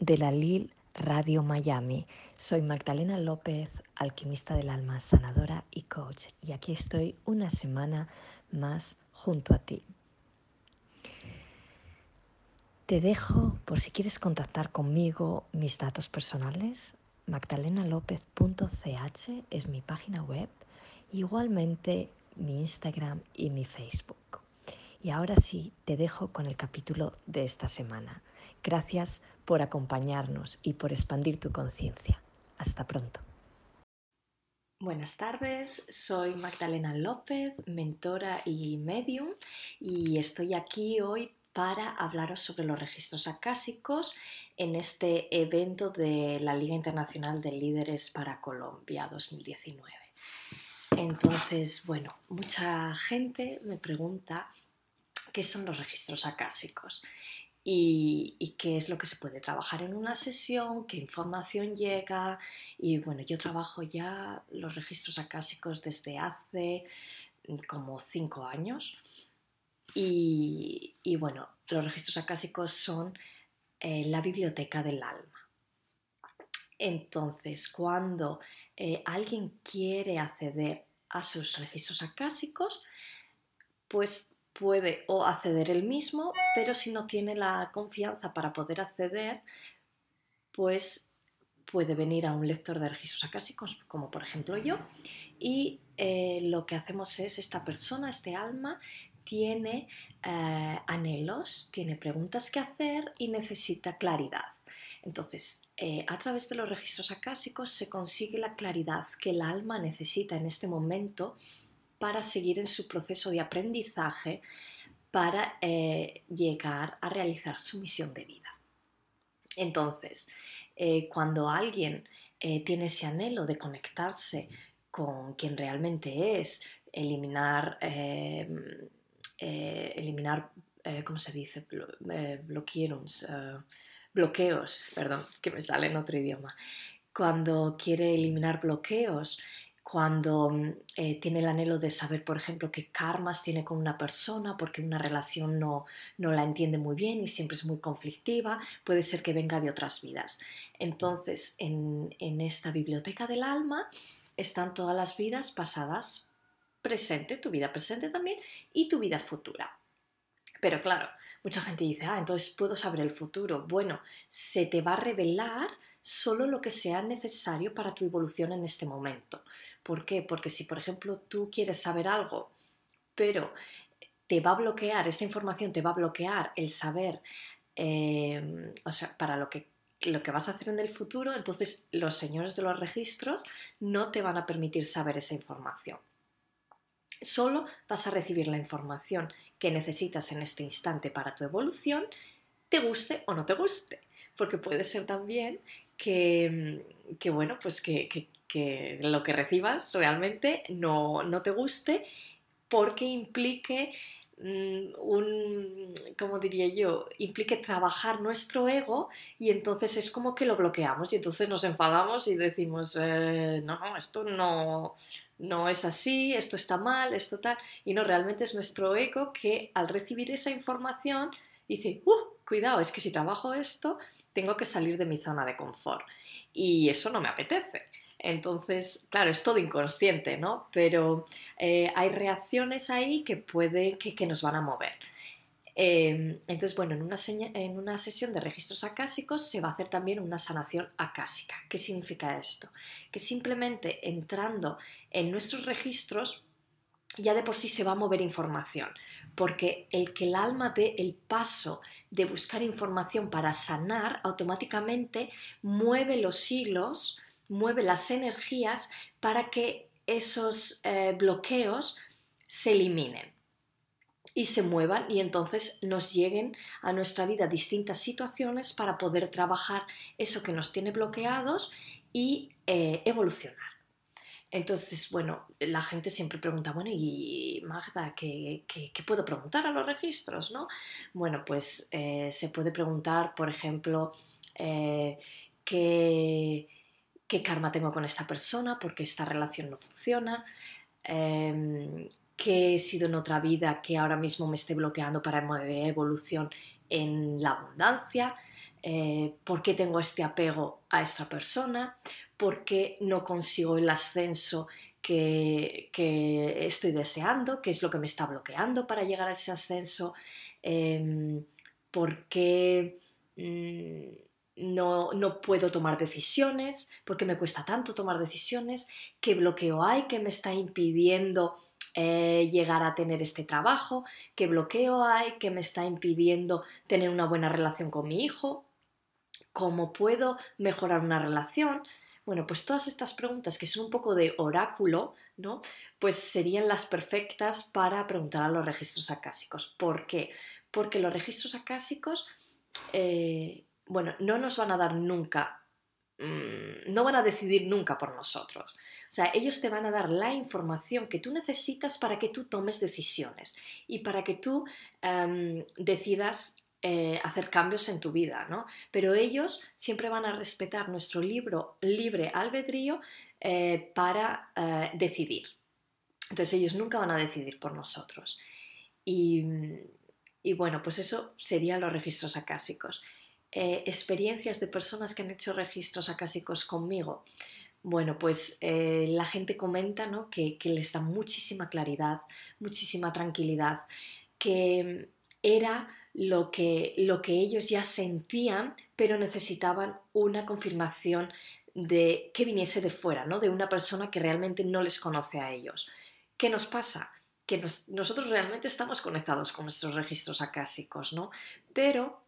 De la LIL Radio Miami. Soy Magdalena López, alquimista del alma, sanadora y coach. Y aquí estoy una semana más junto a ti. Te dejo, por si quieres contactar conmigo, mis datos personales. magdalenalopez.ch es mi página web. Igualmente mi Instagram y mi Facebook. Y ahora sí, te dejo con el capítulo de esta semana. Gracias por acompañarnos y por expandir tu conciencia. Hasta pronto. Buenas tardes, soy Magdalena López, mentora y medium, y estoy aquí hoy para hablaros sobre los registros acásicos en este evento de la Liga Internacional de Líderes para Colombia 2019. Entonces, bueno, mucha gente me pregunta qué son los registros acásicos y, qué es lo que se puede trabajar en una sesión, qué información llega. Y bueno, yo trabajo ya los registros acásicos desde hace mm, como cinco años. Y, bueno, los registros acásicos son la biblioteca del alma. Entonces, cuando eh, alguien quiere acceder a sus registros acásicos, pues puede o acceder él mismo, pero si no tiene la confianza para poder acceder, pues puede venir a un lector de registros acásicos, como por ejemplo yo, y eh, lo que hacemos es, esta persona, este alma, tiene eh, anhelos, tiene preguntas que hacer y necesita claridad. Entonces, eh, a través de los registros acásicos se consigue la claridad que el alma necesita en este momento para seguir en su proceso de aprendizaje para eh, llegar a realizar su misión de vida. Entonces, eh, cuando alguien eh, tiene ese anhelo de conectarse con quien realmente es, eliminar, eliminar ¿cómo se dice? bloqueos, perdón, que me sale en otro idioma. Cuando quiere eliminar bloqueos, cuando mm, eh, tiene el anhelo de saber, por ejemplo, qué karmas tiene con una persona porque una relación no, no, la entiende muy bien y siempre es muy conflictiva, puede ser que venga de otras vidas. Entonces, en, en esta biblioteca del alma están todas las vidas pasadas, presente, tu vida presente también, y tu vida futura. Pero claro, mucha gente dice, ah, entonces puedo saber el futuro. Bueno, se te va a revelar solo lo que sea necesario para tu evolución en este momento. ¿Por qué? Porque si, por ejemplo, tú quieres saber algo, pero te va a bloquear, esa información te va a bloquear el saber, em, para lo que, lo que vas a hacer en el futuro, entonces los señores de los registros no te van a permitir saber esa información. Solo vas a recibir la información que necesitas en este instante para tu evolución, te guste o no te guste, porque puede ser también que, que bueno, pues que lo que recibas realmente no, te guste porque implique mm, un, ¿cómo diría yo? Implique trabajar nuestro ego y entonces es como que lo bloqueamos y entonces nos enfadamos y decimos, eh, no, esto no, no es así, esto está mal, esto tal. Y no, realmente es nuestro ego que al recibir esa información dice, uh, cuidado, es que si trabajo esto, tengo que salir de mi zona de confort. Y eso no me apetece. Entonces, claro, es todo inconsciente, ¿no? Pero eh, hay reacciones ahí que puede que, nos van a mover. Em, entonces, bueno, en una, en una, sesión de registros acásicos se va a hacer también una sanación acásica. ¿Qué significa esto? Que simplemente entrando en nuestros registros ya de por sí se va a mover información, porque el que el alma dé el paso de buscar información para sanar, automáticamente mueve los hilos, mueve las energías para que esos eh, bloqueos se eliminen y se muevan y entonces nos lleguen a nuestra vida distintas situaciones para poder trabajar eso que nos tiene bloqueados y eh, evolucionar. Entonces, bueno, la gente siempre pregunta, bueno, y Magda, ¿qué, puedo preguntar a los registros? ¿no? Bueno, pues eh, se puede preguntar, por ejemplo, eh, ¿qué, karma tengo con esta persona? porque esta relación no funciona? Em, ¿Qué he sido en otra vida que ahora mismo me esté bloqueando para evolución en la abundancia? Eh, por qué tengo este apego a esta persona, por qué no consigo el ascenso que, estoy deseando, qué es lo que me está bloqueando para llegar a ese ascenso, em, por qué mm, no, no, puedo tomar decisiones, por qué me cuesta tanto tomar decisiones, qué bloqueo hay que me está impidiendo eh, llegar a tener este trabajo, qué bloqueo hay que me está impidiendo tener una buena relación con mi hijo, ¿Cómo puedo mejorar una relación? Bueno, pues todas estas preguntas que son un poco de oráculo, ¿no? Pues serían las perfectas para preguntar a los registros acásicos. ¿Por qué? Porque los registros acásicos, eh, bueno, no nos van a dar nunca, mm, no van a decidir nunca por nosotros. O sea, ellos te van a dar la información que tú necesitas para que tú tomes decisiones y para que tú em, decidas eh, hacer cambios en tu vida, ¿no? Pero ellos siempre van a respetar nuestro libro, libre albedrío eh, para eh, decidir. Entonces ellos nunca van a decidir por nosotros. Y, bueno, pues eso serían los registros acásicos. Experiencias de personas que han hecho registros acásicos conmigo. Bueno, pues la gente comenta ¿no? que, les da muchísima claridad, muchísima tranquilidad, que era lo que, lo que ellos ya sentían, pero necesitaban una confirmación de que viniese de fuera, ¿no? De una persona que realmente no les conoce a ellos. ¿Qué nos pasa? Que nosotros realmente estamos conectados con nuestros registros acásicos, ¿no? Pero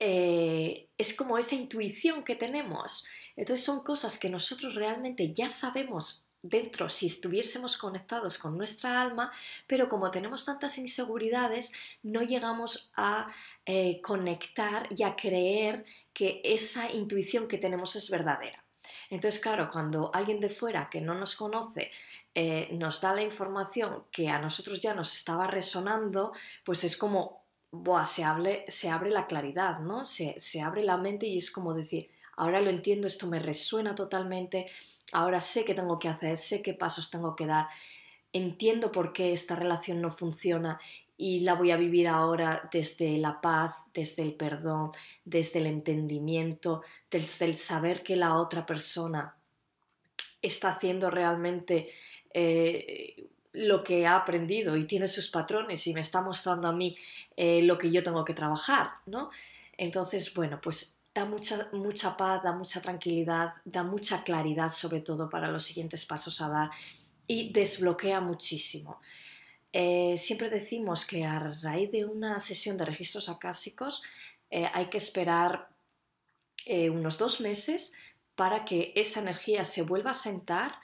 eh, es como esa intuición que tenemos. Entonces son cosas que nosotros realmente ya sabemos dentro si estuviésemos conectados con nuestra alma, pero como tenemos tantas inseguridades, no llegamos a eh, conectar y a creer que esa intuición que tenemos es verdadera. Entonces, claro, cuando alguien de fuera que no nos conoce eh, nos da la información que a nosotros ya nos estaba resonando, pues es como, se, se abre la claridad, ¿no? Se, se abre la mente y es como decir, ahora lo entiendo, esto me resuena totalmente, ahora sé qué tengo que hacer, sé qué pasos tengo que dar, entiendo por qué esta relación no funciona y la voy a vivir ahora desde la paz, desde el perdón, desde el entendimiento, desde el saber que la otra persona está haciendo realmente eh, lo que ha aprendido y tiene sus patrones y me está mostrando a mí eh, lo que yo tengo que trabajar, ¿no? Entonces, bueno, pues da mucha, mucha paz, da mucha tranquilidad, da mucha claridad sobre todo para los siguientes pasos a dar y desbloquea muchísimo. Eh, siempre decimos que a raíz de una sesión de registros acásicos eh, hay que esperar unos dos meses para que esa energía se vuelva a sentar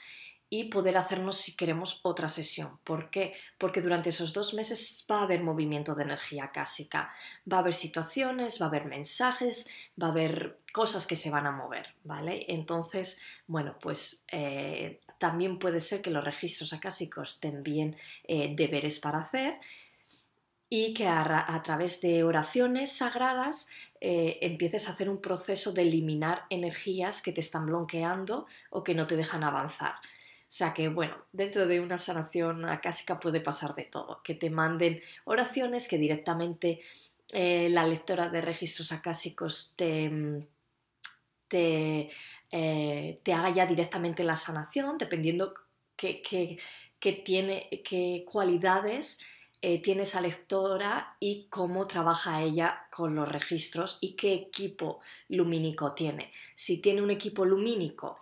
y poder hacernos si queremos otra sesión. ¿Por qué? Porque durante esos dos meses va a haber movimiento de energía cásica, va a haber situaciones, va a haber mensajes, va a haber cosas que se van a mover, ¿vale? Entonces, bueno, pues eh, también puede ser que los registros acásicos envíen eh, deberes para hacer y que a, través de oraciones sagradas eh, empieces a hacer un proceso de eliminar energías que te están bloqueando o que no te dejan avanzar. O sea que, bueno, dentro de una sanación acásica puede pasar de todo, que te manden oraciones, que directamente eh, la lectora de registros acásicos te, mm, eh, te, haga ya directamente la sanación, dependiendo qué, tiene, qué cualidades eh, tiene esa lectora y cómo trabaja ella con los registros y qué equipo lumínico tiene. Si tiene un equipo lumínico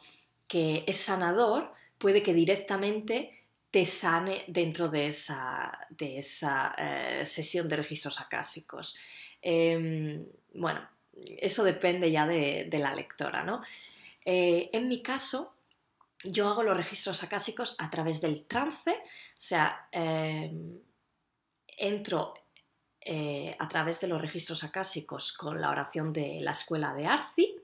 que es sanador, puede que directamente te sane dentro de esa, de esa eh, sesión de registros acásicos. Em, bueno, eso depende ya de, la lectora, ¿no? Eh, en mi caso, yo hago los registros acásicos a través del trance, o sea, em, entro eh, a través de los registros acásicos con la oración de la escuela de Arci,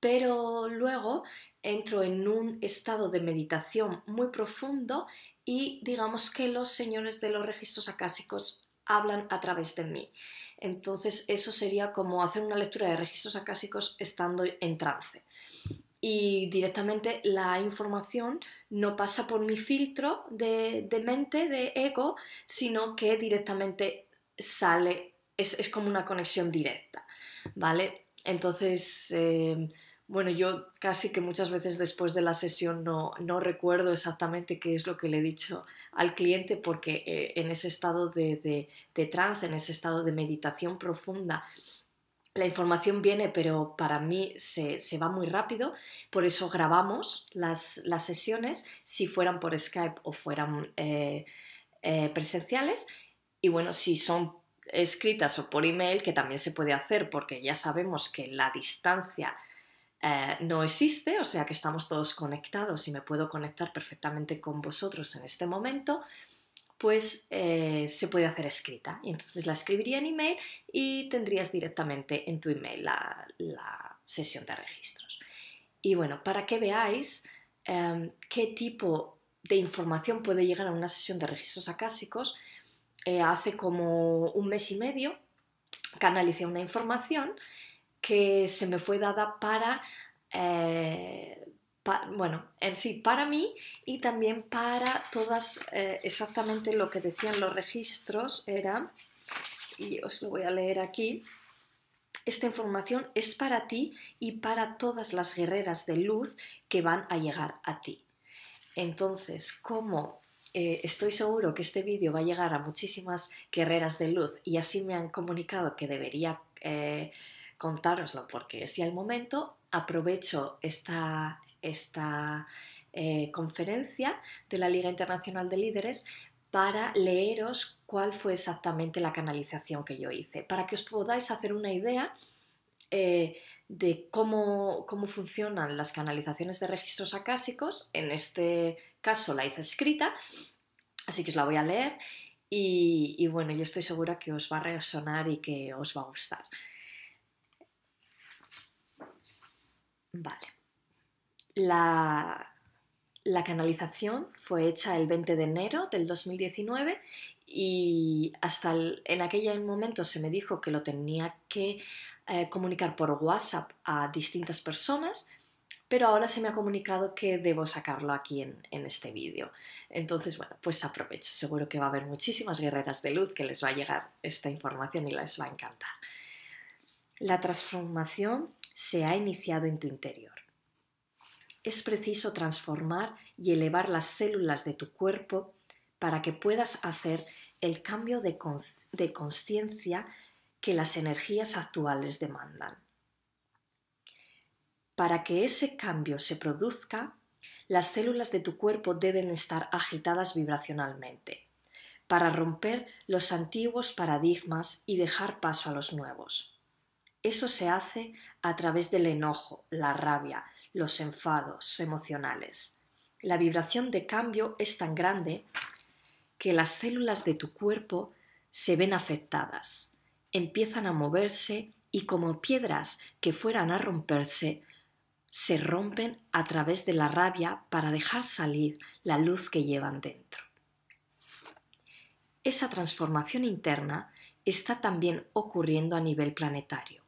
pero luego entro en un estado de meditación muy profundo y digamos que los señores de los registros acásicos hablan a través de mí. Entonces eso sería como hacer una lectura de registros acásicos estando en trance. Y directamente la información no pasa por mi filtro de, mente, de ego, sino que directamente sale, es, como una conexión directa, ¿vale? Entonces, eh, bueno, yo casi que muchas veces después de la sesión no, recuerdo exactamente qué es lo que le he dicho al cliente porque eh, en ese estado de, trance, en ese estado de meditación profunda, la información viene, pero para mí se, va muy rápido, por eso grabamos las, sesiones, si fueran por Skype o fueran eh, eh, presenciales. Y bueno, si son escritas o por email, que también se puede hacer, porque ya sabemos que la distancia eh, no existe, o sea que estamos todos conectados y me puedo conectar perfectamente con vosotros en este momento, pues eh, se puede hacer escrita. Y entonces la escribiría en email y tendrías directamente en tu email la, sesión de registros. Y bueno, para que veáis em, qué tipo de información puede llegar a una sesión de registros acásicos, eh, hace como un mes y medio canalicé una información que se me fue dada para, eh, bueno, en sí, para mí y también para todas, eh, exactamente lo que decían los registros era, y os lo voy a leer aquí, esta información es para ti y para todas las guerreras de luz que van a llegar a ti. Entonces, como eh, estoy seguro que este vídeo va a llegar a muchísimas guerreras de luz y así me han comunicado que debería contároslo porque si al momento aprovecho esta, esta eh, conferencia de la Liga Internacional de Líderes para leeros cuál fue exactamente la canalización que yo hice, para que os podáis hacer una idea eh, de cómo, cómo, funcionan las canalizaciones de registros acásicos. En este caso la hice escrita, así que os la voy a leer y, y bueno, yo estoy segura que os va a resonar y que os va a gustar. Vale. La, canalización fue hecha el 20 de enero del 2019 y hasta en aquel momento se me dijo que lo tenía que eh, comunicar por WhatsApp a distintas personas, pero ahora se me ha comunicado que debo sacarlo aquí en, en este vídeo. Entonces, bueno, pues aprovecho. Seguro que va a haber muchísimas guerreras de luz que les va a llegar esta información y les va a encantar. La transformación se ha iniciado en tu interior. Es preciso transformar y elevar las células de tu cuerpo para que puedas hacer el cambio de conciencia que las energías actuales demandan. Para que ese cambio se produzca, las células de tu cuerpo deben estar agitadas vibracionalmente, para romper los antiguos paradigmas y dejar paso a los nuevos. Eso se hace a través del enojo, la rabia, los enfados emocionales. La vibración de cambio es tan grande que las células de tu cuerpo se ven afectadas, empiezan a moverse y como piedras que fueran a romperse, se rompen a través de la rabia para dejar salir la luz que llevan dentro. Esa transformación interna está también ocurriendo a nivel planetario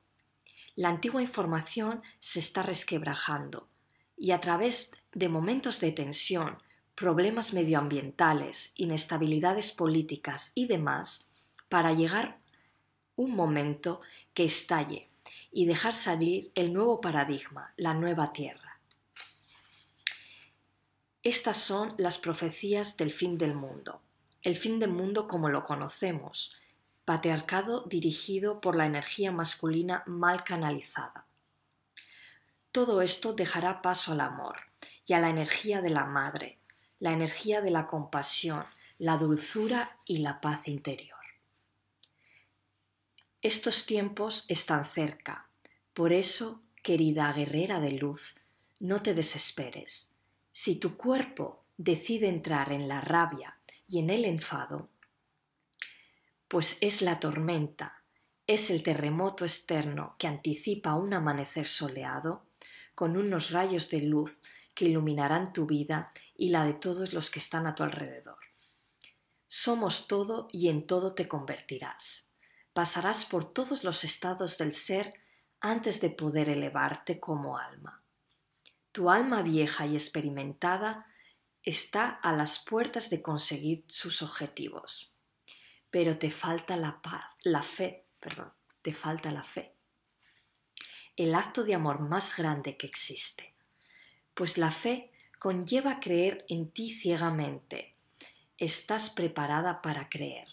la antigua información se está resquebrajando y a través de momentos de tensión, problemas medioambientales, inestabilidades políticas y demás, para llegar un momento que estalle y dejar salir el nuevo paradigma, la nueva tierra. Estas son las profecías del fin del mundo, el fin del mundo como lo conocemos, patriarcado dirigido por la energía masculina mal canalizada. Todo esto dejará paso al amor y a la energía de la madre, la energía de la compasión, la dulzura y la paz interior. Estos tiempos están cerca, por eso, querida guerrera de luz, no te desesperes. Si tu cuerpo decide entrar en la rabia y en el enfado, pues es la tormenta, es el terremoto externo que anticipa un amanecer soleado, con unos rayos de luz que iluminarán tu vida y la de todos los que están a tu alrededor. Somos todo y en todo te convertirás. Pasarás por todos los estados del ser antes de poder elevarte como alma. Tu alma vieja y experimentada está a las puertas de conseguir sus objetivos. Pero te falta la paz, la fe, perdón, te falta la fe. El acto de amor más grande que existe. Pues la fe conlleva creer en ti ciegamente. Estás preparada para creer.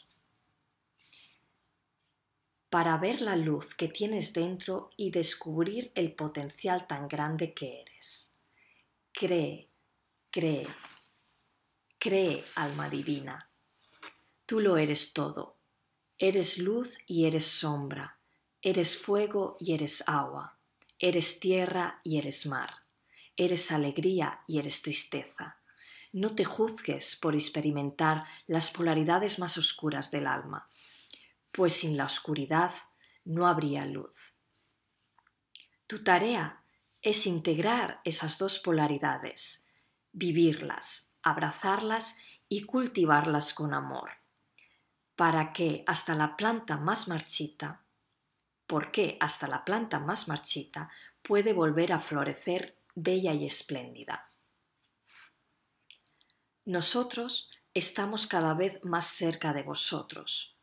Para ver la luz que tienes dentro y descubrir el potencial tan grande que eres. Cree, cree, Cree, alma divina. Tú lo eres todo. Eres luz y eres sombra. Eres fuego y eres agua. Eres tierra y eres mar. Eres alegría y eres tristeza. No te juzgues por experimentar las polaridades más oscuras del alma, pues sin la oscuridad no habría luz. Tu tarea es integrar esas dos polaridades, vivirlas, abrazarlas y cultivarlas con amor, para que hasta la planta más marchita, porque hasta la planta más marchita puede volver a florecer bella y espléndida. Nosotros estamos cada vez más cerca de vosotros.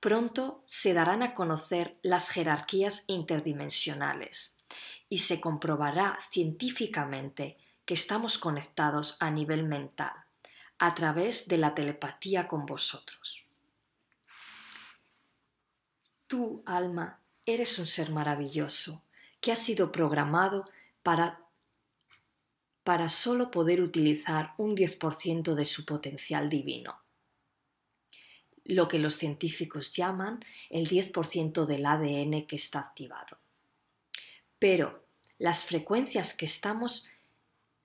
Pronto se darán a conocer las jerarquías interdimensionales y se comprobará científicamente que estamos conectados a nivel mental, a través de la telepatía con vosotros. Tú, alma, eres un ser maravilloso que ha sido programado para, para solo poder utilizar un 10% de su potencial divino, lo que los científicos llaman el 10% del ADN que está activado. Pero las frecuencias que estamos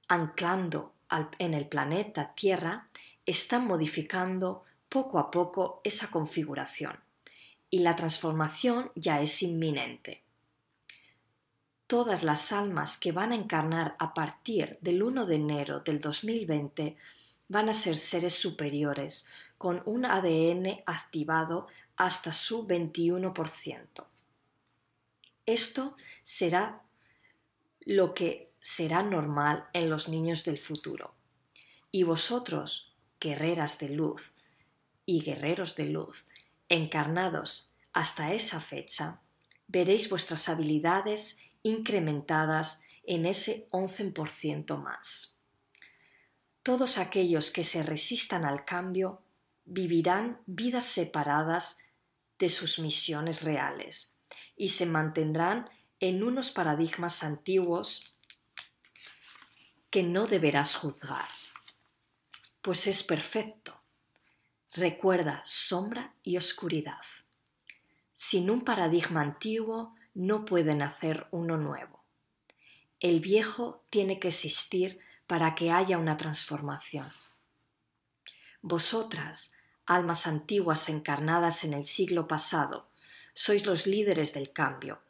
anclando en el planeta Tierra están modificando poco a poco esa configuración y la transformación ya es inminente. Todas las almas que van a encarnar a partir del 1 de enero del 2020 van a ser seres superiores con un ADN activado hasta su 21%. Esto será lo que será normal en los niños del futuro. Y vosotros, guerreras de luz y guerreros de luz, encarnados hasta esa fecha, veréis vuestras habilidades incrementadas en ese 11% más. Todos aquellos que se resistan al cambio vivirán vidas separadas de sus misiones reales y se mantendrán en unos paradigmas antiguos que no deberás juzgar, pues es perfecto. Recuerda sombra y oscuridad. Sin un paradigma antiguo no puede nacer uno nuevo. El viejo tiene que existir para que haya una transformación. Vosotras, almas antiguas encarnadas en el siglo pasado, sois los líderes del cambio.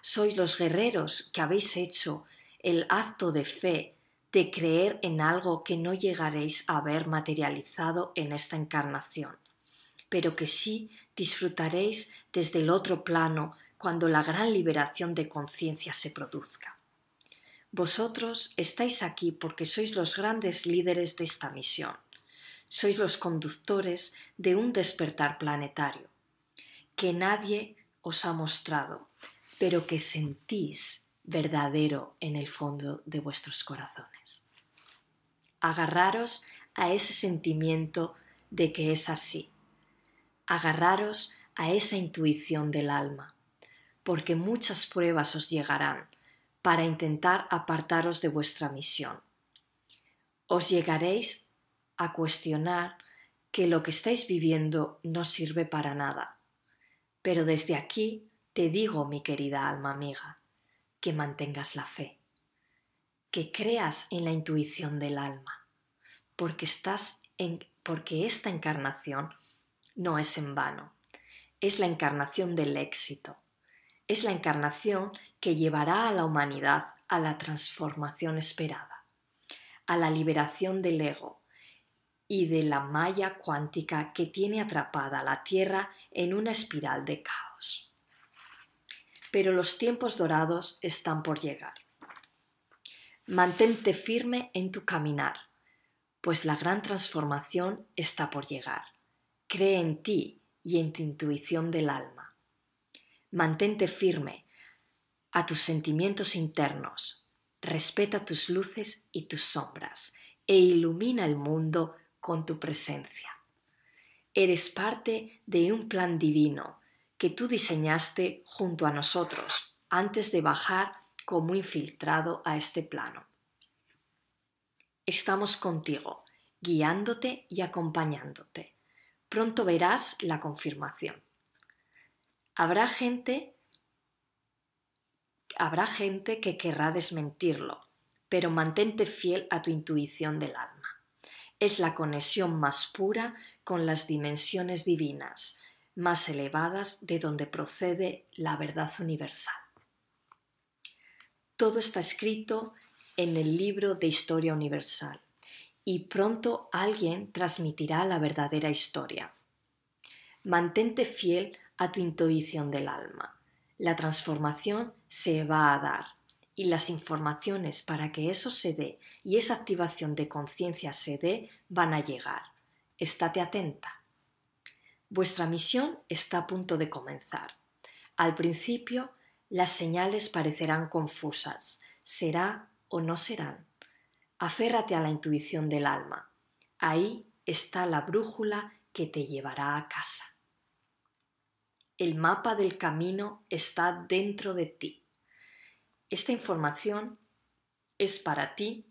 Sois los guerreros que habéis hecho el acto de fe de creer en algo que no llegaréis a ver materializado en esta encarnación, pero que sí disfrutaréis desde el otro plano cuando la gran liberación de conciencia se produzca. Vosotros estáis aquí porque sois los grandes líderes de esta misión, sois los conductores de un despertar planetario, que nadie os ha mostrado, pero que sentís verdadero en el fondo de vuestros corazones. Agarraros a ese sentimiento de que es así. Agarraros a esa intuición del alma, porque muchas pruebas os llegarán para intentar apartaros de vuestra misión. os llegaréis a cuestionar que lo que estáis viviendo no sirve para nada. Pero desde aquí te digo, mi querida alma amiga, que mantengas la fe, que creas en la intuición del alma, porque estás en, porque esta encarnación no es en vano, es la encarnación del éxito, es la encarnación que llevará a la humanidad a la transformación esperada, a la liberación del ego y de la malla cuántica que tiene atrapada la Tierra en una espiral de caos pero los tiempos dorados están por llegar. Mantente firme en tu caminar, pues la gran transformación está por llegar. Cree en ti y en tu intuición del alma. Mantente firme a tus sentimientos internos, respeta tus luces y tus sombras e ilumina el mundo con tu presencia. Eres parte de un plan divino que tú diseñaste junto a nosotros antes de bajar como infiltrado a este plano. Estamos contigo, guiándote y acompañándote. Pronto verás la confirmación. Habrá gente habrá gente que querrá desmentirlo, pero mantente fiel a tu intuición del alma. Es la conexión más pura con las dimensiones divinas, más elevadas de donde procede la verdad universal. Todo está escrito en el libro de historia universal y pronto alguien transmitirá la verdadera historia. Mantente fiel a tu intuición del alma. La transformación se va a dar y las informaciones para que eso se dé y esa activación de conciencia se dé van a llegar. Estate atenta. Vuestra misión está a punto de comenzar. Al principio, las señales parecerán confusas. ¿Será o no serán? Aférrate a la intuición del alma. Ahí está la brújula que te llevará a casa. El mapa del camino está dentro de ti. Esta información es para ti,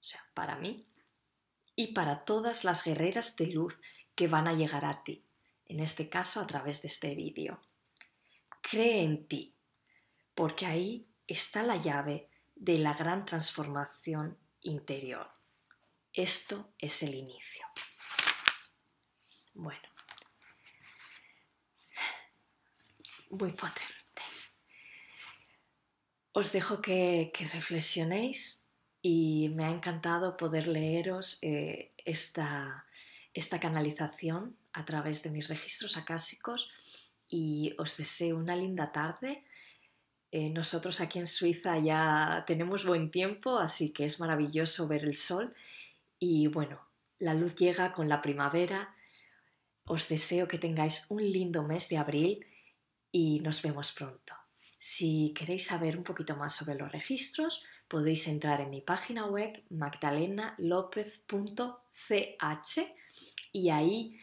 o sea, para mí, y para todas las guerreras de luz que van a llegar a ti en este caso a través de este vídeo. Cree en ti, porque ahí está la llave de la gran transformación interior. Esto es el inicio. Bueno, muy potente. Os dejo que, reflexionéis y me ha encantado poder leeros eh, esta, esta canalización a través de mis registros acásicos y os deseo una linda tarde. Eh, nosotros aquí en Suiza ya tenemos buen tiempo, así que es maravilloso ver el sol y bueno, la luz llega con la primavera. Os deseo que tengáis un lindo mes de abril y nos vemos pronto. Si queréis saber un poquito más sobre los registros, podéis entrar en mi página web magdalenalopez.ch y ahí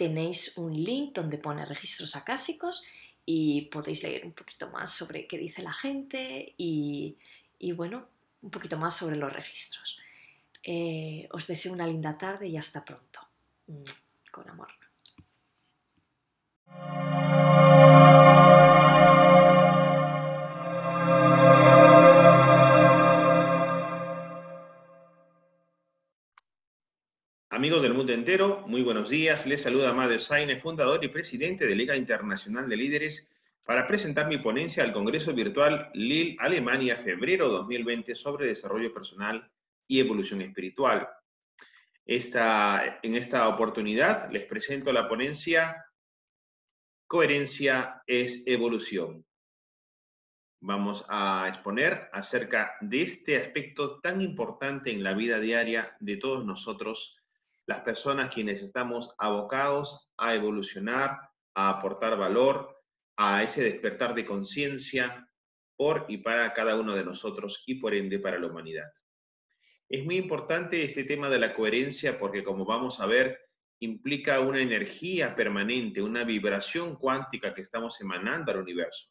tenéis un link donde pone registros acásicos y podéis leer un poquito más sobre qué dice la gente y, bueno, un poquito más sobre los registros. Eh, os deseo una linda tarde y hasta pronto. Con amor. Amigos del mundo entero, muy buenos días. Les saluda Amadeo Saine, fundador y presidente de Liga Internacional de Líderes, para presentar mi ponencia al Congreso Virtual LIL Alemania febrero 2020 sobre desarrollo personal y evolución espiritual. En esta oportunidad les presento la ponencia Coherencia es evolución. Vamos a exponer acerca de este aspecto tan importante en la vida diaria de todos nosotros las personas quienes estamos abocados a evolucionar, a aportar valor, a ese despertar de conciencia por y para cada uno de nosotros y por ende para la humanidad. Es muy importante este tema de la coherencia porque como vamos a ver, implica una energía permanente, una vibración cuántica que estamos emanando al universo.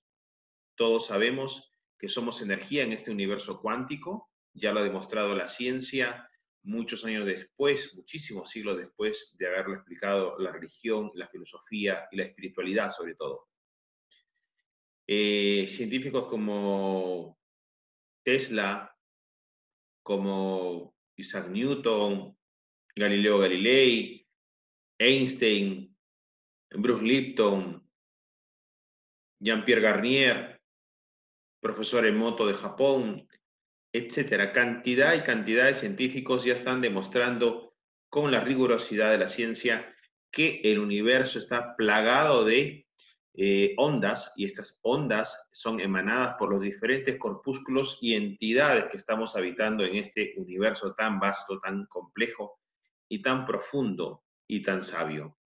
Todos sabemos que somos energía en este universo cuántico, ya lo ha demostrado la ciencia, muchos años después, muchísimos siglos después de haberlo explicado la religión, la filosofía y la espiritualidad sobre todo. Eh, científicos como Tesla, como Isaac Newton, Galileo Galilei, Einstein, Bruce Lipton, Jean-Pierre Garnier, profesor Emoto de Japón, etcétera. Cantidad y cantidad de científicos ya están demostrando con la rigurosidad de la ciencia que el universo está plagado de eh, ondas y estas ondas son emanadas por los diferentes corpúsculos y entidades que estamos habitando en este universo tan vasto, tan complejo y tan profundo y tan sabio.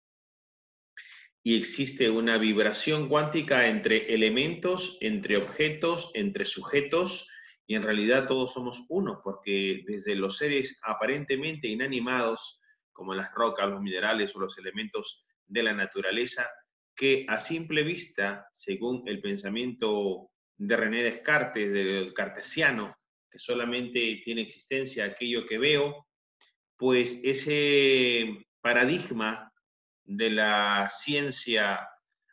Y existe una vibración cuántica entre elementos, entre objetos, entre sujetos, y en realidad todos somos uno, porque desde los seres aparentemente inanimados, como las rocas, los minerales o los elementos de la naturaleza, que a simple vista, según el pensamiento de René Descartes, del cartesiano, que solamente tiene existencia aquello que veo, pues ese paradigma de la ciencia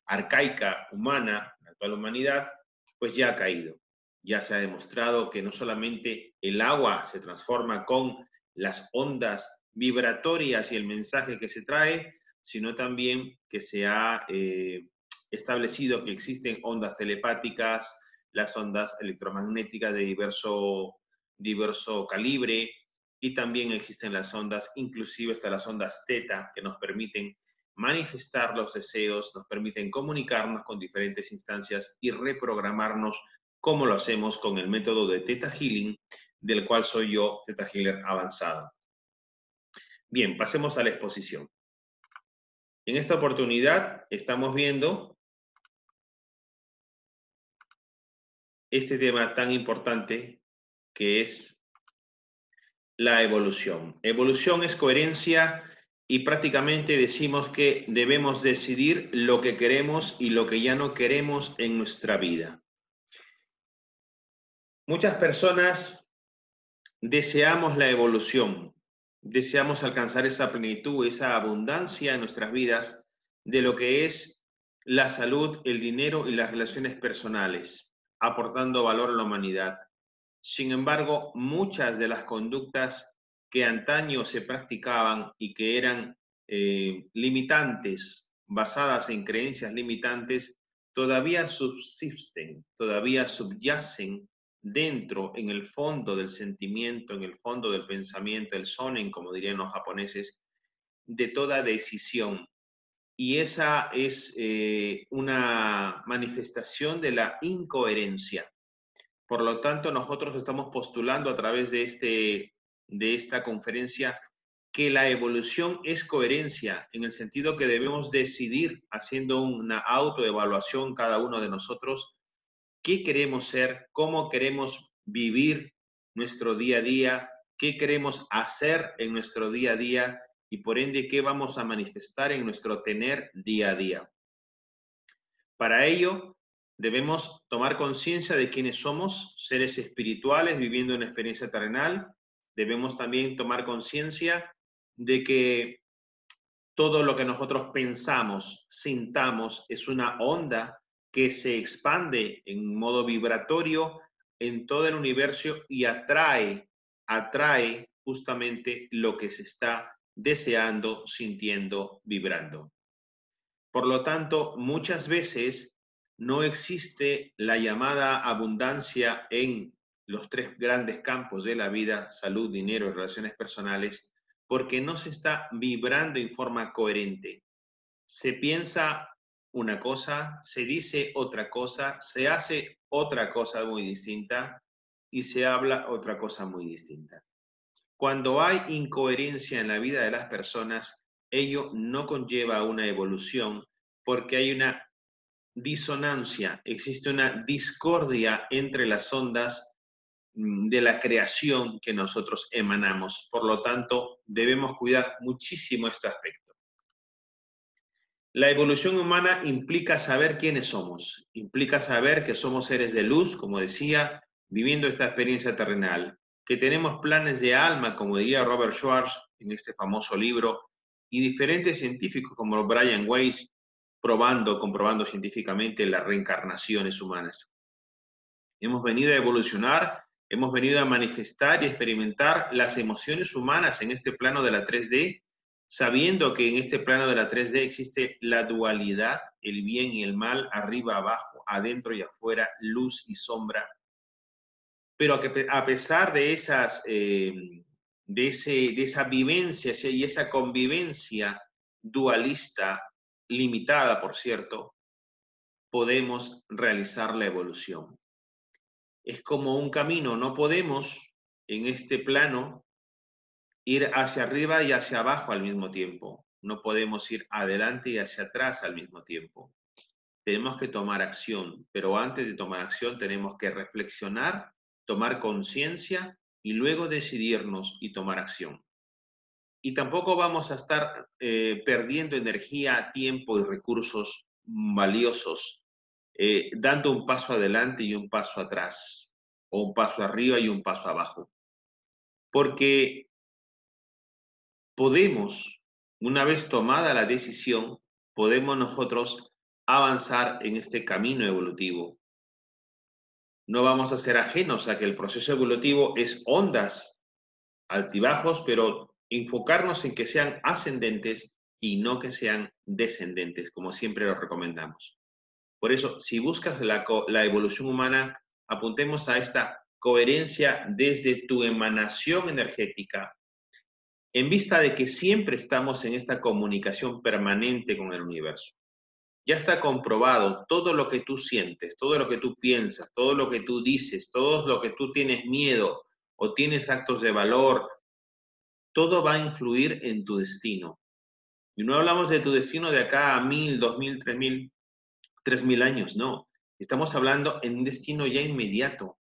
arcaica humana, la actual humanidad, pues ya ha caído ya se ha demostrado que no solamente el agua se transforma con las ondas vibratorias y el mensaje que se trae, sino también que se ha eh, establecido que existen ondas telepáticas, las ondas electromagnéticas de diverso, diverso calibre, y también existen las ondas, inclusive hasta las ondas teta, que nos permiten manifestar los deseos, nos permiten comunicarnos con diferentes instancias y reprogramarnos como lo hacemos con el método de Theta Healing, del cual soy yo, Theta Healer avanzado. Bien, pasemos a la exposición. En esta oportunidad estamos viendo este tema tan importante que es la evolución. Evolución es coherencia y prácticamente decimos que debemos decidir lo que queremos y lo que ya no queremos en nuestra vida. Muchas personas deseamos la evolución, deseamos alcanzar esa plenitud, esa abundancia en nuestras vidas de lo que es la salud, el dinero y las relaciones personales, aportando valor a la humanidad. Sin embargo, muchas de las conductas que antaño se practicaban y que eran eh, limitantes, basadas en creencias limitantes, todavía subsisten, todavía subyacen dentro, en el fondo del sentimiento, en el fondo del pensamiento, el sonen, como dirían los japoneses, de toda decisión. Y esa es eh, una manifestación de la incoherencia. Por lo tanto, nosotros estamos postulando a través de, este, de esta conferencia que la evolución es coherencia, en el sentido que debemos decidir, haciendo una autoevaluación cada uno de nosotros, qué queremos ser, cómo queremos vivir nuestro día a día, qué queremos hacer en nuestro día a día y por ende qué vamos a manifestar en nuestro tener día a día. Para ello, debemos tomar conciencia de quiénes somos, seres espirituales viviendo una experiencia terrenal. Debemos también tomar conciencia de que todo lo que nosotros pensamos, sintamos, es una onda que se expande en modo vibratorio en todo el universo y atrae, atrae justamente lo que se está deseando, sintiendo, vibrando. Por lo tanto, muchas veces no existe la llamada abundancia en los tres grandes campos de la vida, salud, dinero y relaciones personales, porque no se está vibrando en forma coherente. Se piensa una cosa, se dice otra cosa, se hace otra cosa muy distinta y se habla otra cosa muy distinta. Cuando hay incoherencia en la vida de las personas, ello no conlleva una evolución porque hay una disonancia, existe una discordia entre las ondas mm, de la creación que nosotros emanamos. Por lo tanto, debemos cuidar muchísimo este aspecto. La evolución humana implica saber quiénes somos, implica saber que somos seres de luz, como decía, viviendo esta experiencia terrenal, que tenemos planes de alma, como diría Robert Schwartz en este famoso libro, y diferentes científicos como Brian Weiss probando, comprobando científicamente las reencarnaciones humanas. Hemos venido a evolucionar, hemos venido a manifestar y experimentar las emociones humanas en este plano de la 3D, sabiendo que en este plano de la 3D existe la dualidad, el bien y el mal, arriba, abajo, adentro y afuera, luz y sombra. Pero a pesar de esas, eh, de, ese, de esa vivencia y esa convivencia dualista, limitada, por cierto, podemos realizar la evolución. Es como un camino, no podemos en este plano ir hacia arriba y hacia abajo al mismo tiempo. No podemos ir adelante y hacia atrás al mismo tiempo. Tenemos que tomar acción, pero antes de tomar acción tenemos que reflexionar, tomar conciencia y luego decidirnos y tomar acción. Y tampoco vamos a estar eh, perdiendo energía, tiempo y recursos valiosos, eh, dando un paso adelante y un paso atrás, o un paso arriba y un paso abajo. Porque podemos, una vez tomada la decisión, podemos nosotros avanzar en este camino evolutivo. No vamos a ser ajenos a que el proceso evolutivo es ondas, altibajos, pero enfocarnos en que sean ascendentes y no que sean descendentes, como siempre lo recomendamos. Por eso, si buscas la, la evolución humana, apuntemos a esta coherencia desde tu emanación energética, en vista de que siempre estamos en esta comunicación permanente con el universo. Ya está comprobado todo lo que tú sientes, todo lo que tú piensas, todo lo que tú dices, todo lo que tú tienes miedo o tienes actos de valor, todo va a influir en tu destino. Y no hablamos de tu destino de acá a mil, dos mil, tres mil, tres mil años, no. Estamos hablando en un destino ya inmediato.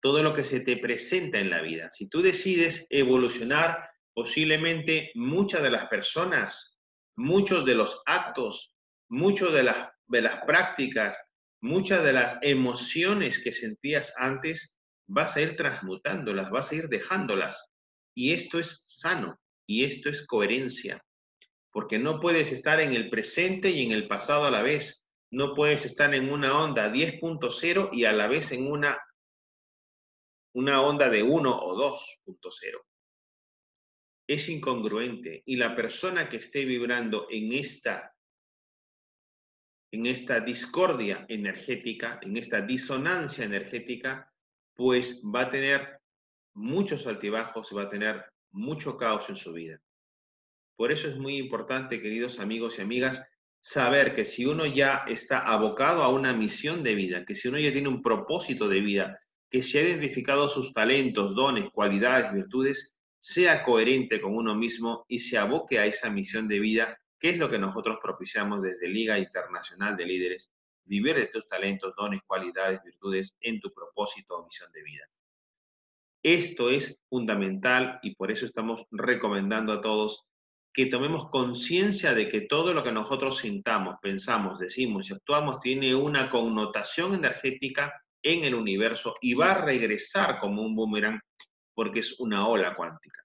Todo lo que se te presenta en la vida. Si tú decides evolucionar posiblemente muchas de las personas, muchos de los actos, muchas de las, de las prácticas, muchas de las emociones que sentías antes, vas a ir transmutándolas, vas a ir dejándolas. Y esto es sano y esto es coherencia, porque no puedes estar en el presente y en el pasado a la vez. No puedes estar en una onda 10.0 y a la vez en una, una onda de 1 o 2.0 es incongruente y la persona que esté vibrando en esta en esta discordia energética, en esta disonancia energética, pues va a tener muchos altibajos va a tener mucho caos en su vida. Por eso es muy importante, queridos amigos y amigas, saber que si uno ya está abocado a una misión de vida, que si uno ya tiene un propósito de vida, que se ha identificado sus talentos, dones, cualidades, virtudes, sea coherente con uno mismo y se aboque a esa misión de vida, que es lo que nosotros propiciamos desde Liga Internacional de Líderes, vivir de tus talentos, dones, cualidades, virtudes en tu propósito o misión de vida. Esto es fundamental y por eso estamos recomendando a todos que tomemos conciencia de que todo lo que nosotros sintamos, pensamos, decimos y actuamos tiene una connotación energética en el universo y va a regresar como un boomerang porque es una ola cuántica.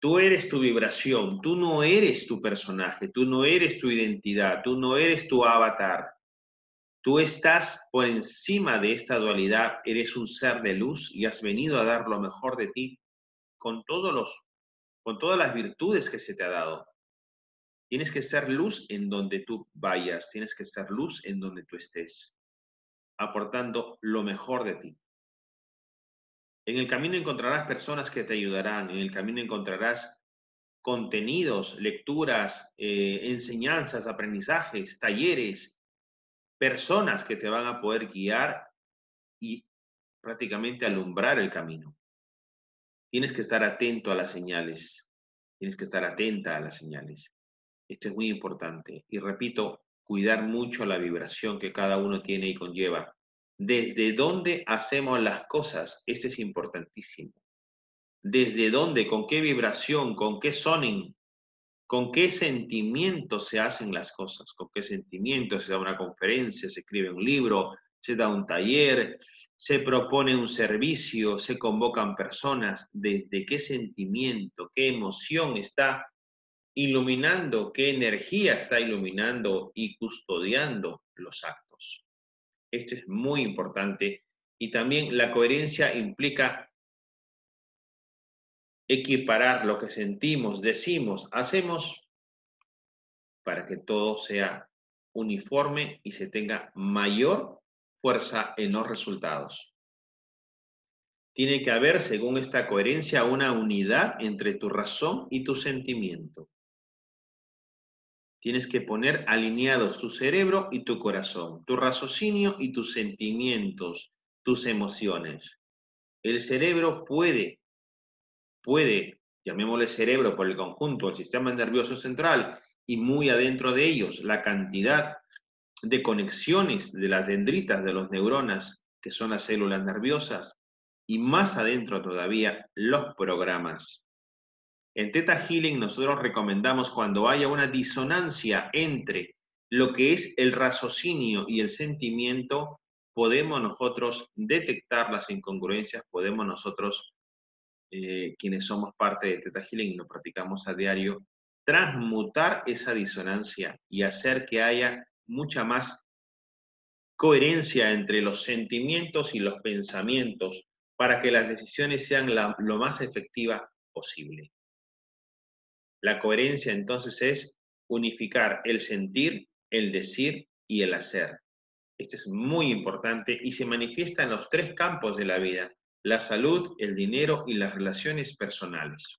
Tú eres tu vibración, tú no eres tu personaje, tú no eres tu identidad, tú no eres tu avatar. Tú estás por encima de esta dualidad, eres un ser de luz y has venido a dar lo mejor de ti con todos los con todas las virtudes que se te ha dado. Tienes que ser luz en donde tú vayas, tienes que ser luz en donde tú estés, aportando lo mejor de ti. En el camino encontrarás personas que te ayudarán, en el camino encontrarás contenidos, lecturas, eh, enseñanzas, aprendizajes, talleres, personas que te van a poder guiar y prácticamente alumbrar el camino. Tienes que estar atento a las señales, tienes que estar atenta a las señales. Esto es muy importante. Y repito, cuidar mucho la vibración que cada uno tiene y conlleva desde dónde hacemos las cosas, esto es importantísimo. Desde dónde, con qué vibración, con qué soning, con qué sentimiento se hacen las cosas, con qué sentimiento se da una conferencia, se escribe un libro, se da un taller, se propone un servicio, se convocan personas, desde qué sentimiento, qué emoción está iluminando, qué energía está iluminando y custodiando los actos. Esto es muy importante y también la coherencia implica equiparar lo que sentimos, decimos, hacemos para que todo sea uniforme y se tenga mayor fuerza en los resultados. Tiene que haber, según esta coherencia, una unidad entre tu razón y tu sentimiento. Tienes que poner alineados tu cerebro y tu corazón, tu raciocinio y tus sentimientos, tus emociones. El cerebro puede, puede, llamémosle cerebro por el conjunto, el sistema nervioso central y muy adentro de ellos la cantidad de conexiones de las dendritas de los neuronas, que son las células nerviosas, y más adentro todavía los programas. En Theta Healing nosotros recomendamos cuando haya una disonancia entre lo que es el raciocinio y el sentimiento, podemos nosotros detectar las incongruencias, podemos nosotros, eh, quienes somos parte de Theta Healing y lo practicamos a diario, transmutar esa disonancia y hacer que haya mucha más coherencia entre los sentimientos y los pensamientos para que las decisiones sean lo más efectivas posible. La coherencia entonces es unificar el sentir, el decir y el hacer. Esto es muy importante y se manifiesta en los tres campos de la vida, la salud, el dinero y las relaciones personales.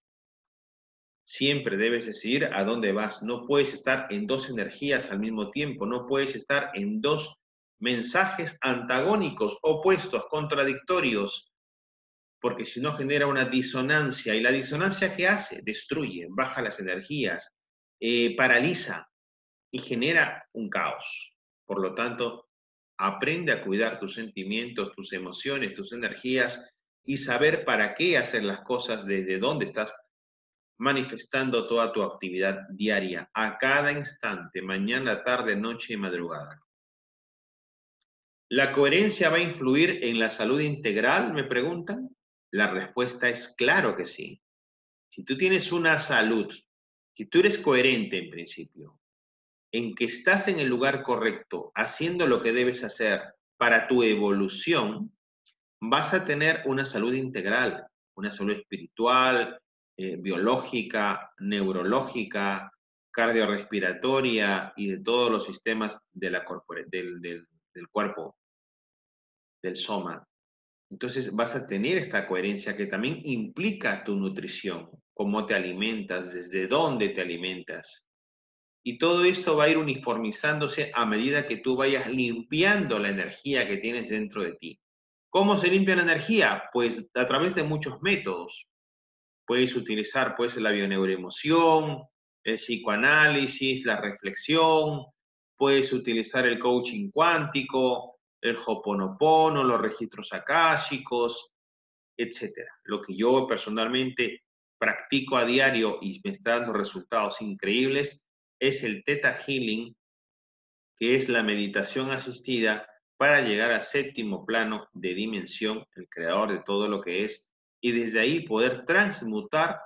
Siempre debes decidir a dónde vas. No puedes estar en dos energías al mismo tiempo. No puedes estar en dos mensajes antagónicos, opuestos, contradictorios, porque si no genera una disonancia. ¿Y la disonancia qué hace? Destruye, baja las energías, eh, paraliza y genera un caos. Por lo tanto, aprende a cuidar tus sentimientos, tus emociones, tus energías y saber para qué hacer las cosas, desde dónde estás manifestando toda tu actividad diaria, a cada instante, mañana, tarde, noche y madrugada. ¿La coherencia va a influir en la salud integral? Me preguntan. La respuesta es claro que sí. Si tú tienes una salud, si tú eres coherente en principio, en que estás en el lugar correcto, haciendo lo que debes hacer para tu evolución, vas a tener una salud integral, una salud espiritual, eh, biológica, neurológica, cardiorrespiratoria y de todos los sistemas de la del, del cuerpo, del soma. Entonces vas a tener esta coherencia que también implica tu nutrición, cómo te alimentas, desde dónde te alimentas. Y todo esto va a ir uniformizándose a medida que tú vayas limpiando la energía que tienes dentro de ti. ¿Cómo se limpia la energía? Pues a través de muchos métodos. Puedes utilizar pues la bioneuroemoción, el psicoanálisis, la reflexión, puedes utilizar el coaching cuántico, el hoponopono, los registros akáshicos, etcétera. Lo que yo personalmente practico a diario y me está dando resultados increíbles es el Theta Healing, que es la meditación asistida para llegar al séptimo plano de dimensión, el creador de todo lo que es y desde ahí poder transmutar,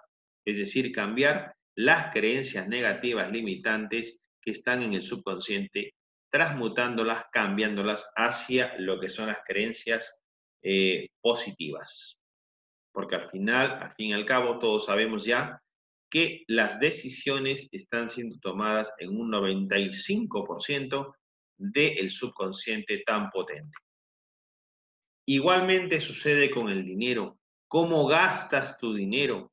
es decir, cambiar las creencias negativas limitantes que están en el subconsciente, transmutándolas, cambiándolas hacia lo que son las creencias eh, positivas. Porque al final, al fin y al cabo, todos sabemos ya que las decisiones están siendo tomadas en un 95% del subconsciente tan potente. Igualmente sucede con el dinero cómo gastas tu dinero,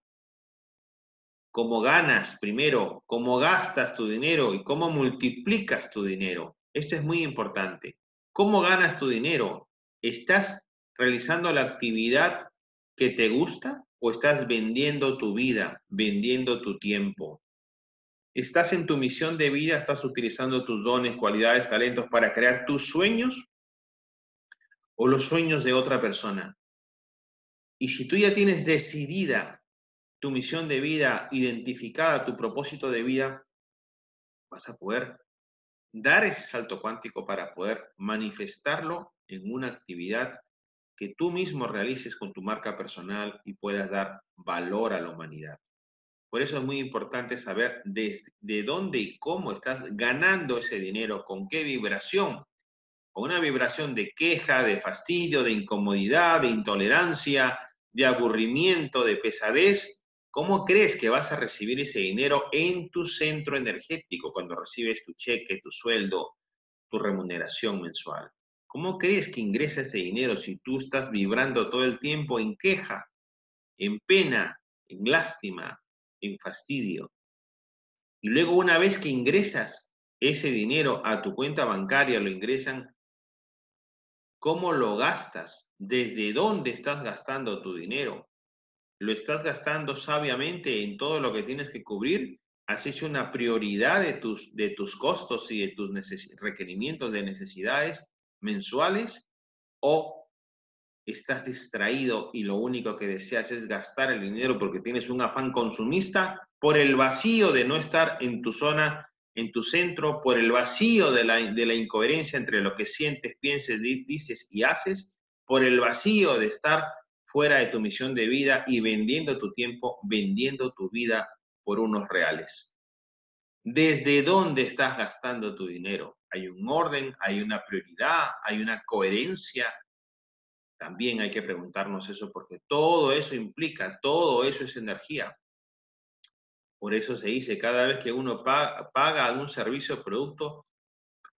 cómo ganas primero, cómo gastas tu dinero y cómo multiplicas tu dinero. Esto es muy importante. ¿Cómo ganas tu dinero? ¿Estás realizando la actividad que te gusta o estás vendiendo tu vida, vendiendo tu tiempo? ¿Estás en tu misión de vida? ¿Estás utilizando tus dones, cualidades, talentos para crear tus sueños o los sueños de otra persona? Y si tú ya tienes decidida tu misión de vida, identificada tu propósito de vida, vas a poder dar ese salto cuántico para poder manifestarlo en una actividad que tú mismo realices con tu marca personal y puedas dar valor a la humanidad. Por eso es muy importante saber de, de dónde y cómo estás ganando ese dinero, con qué vibración. Con una vibración de queja, de fastidio, de incomodidad, de intolerancia, de aburrimiento, de pesadez. ¿Cómo crees que vas a recibir ese dinero en tu centro energético cuando recibes tu cheque, tu sueldo, tu remuneración mensual? ¿Cómo crees que ingresa ese dinero si tú estás vibrando todo el tiempo en queja, en pena, en lástima, en fastidio? Y luego una vez que ingresas ese dinero a tu cuenta bancaria, lo ingresan, ¿cómo lo gastas? ¿Desde dónde estás gastando tu dinero? ¿Lo estás gastando sabiamente en todo lo que tienes que cubrir? ¿Has hecho una prioridad de tus, de tus costos y de tus requerimientos de necesidades? mensuales o estás distraído y lo único que deseas es gastar el dinero porque tienes un afán consumista por el vacío de no estar en tu zona, en tu centro, por el vacío de la, de la incoherencia entre lo que sientes, pienses, dices y haces, por el vacío de estar fuera de tu misión de vida y vendiendo tu tiempo, vendiendo tu vida por unos reales. ¿Desde dónde estás gastando tu dinero? hay un orden, hay una prioridad, hay una coherencia. También hay que preguntarnos eso porque todo eso implica, todo eso es energía. Por eso se dice, cada vez que uno paga, algún servicio o producto,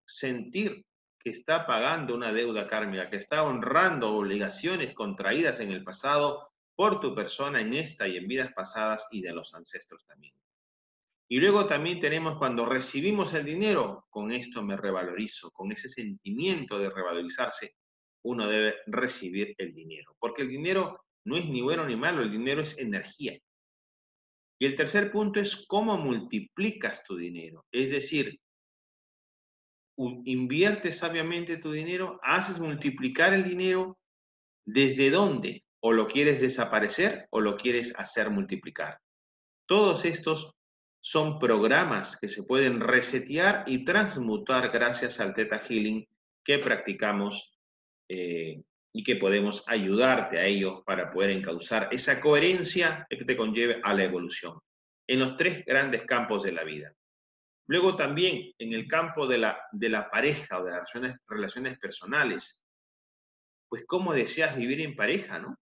sentir que está pagando una deuda kármica, que está honrando obligaciones contraídas en el pasado por tu persona en esta y en vidas pasadas y de los ancestros también. Y luego también tenemos cuando recibimos el dinero, con esto me revalorizo, con ese sentimiento de revalorizarse, uno debe recibir el dinero, porque el dinero no es ni bueno ni malo, el dinero es energía. Y el tercer punto es cómo multiplicas tu dinero, es decir, inviertes sabiamente tu dinero, haces multiplicar el dinero, ¿desde dónde? O lo quieres desaparecer o lo quieres hacer multiplicar. Todos estos son programas que se pueden resetear y transmutar gracias al Theta Healing que practicamos eh, y que podemos ayudarte a ello para poder encauzar esa coherencia que te conlleve a la evolución en los tres grandes campos de la vida. Luego también en el campo de la, de la pareja o de las relaciones, relaciones personales, pues cómo deseas vivir en pareja, ¿no?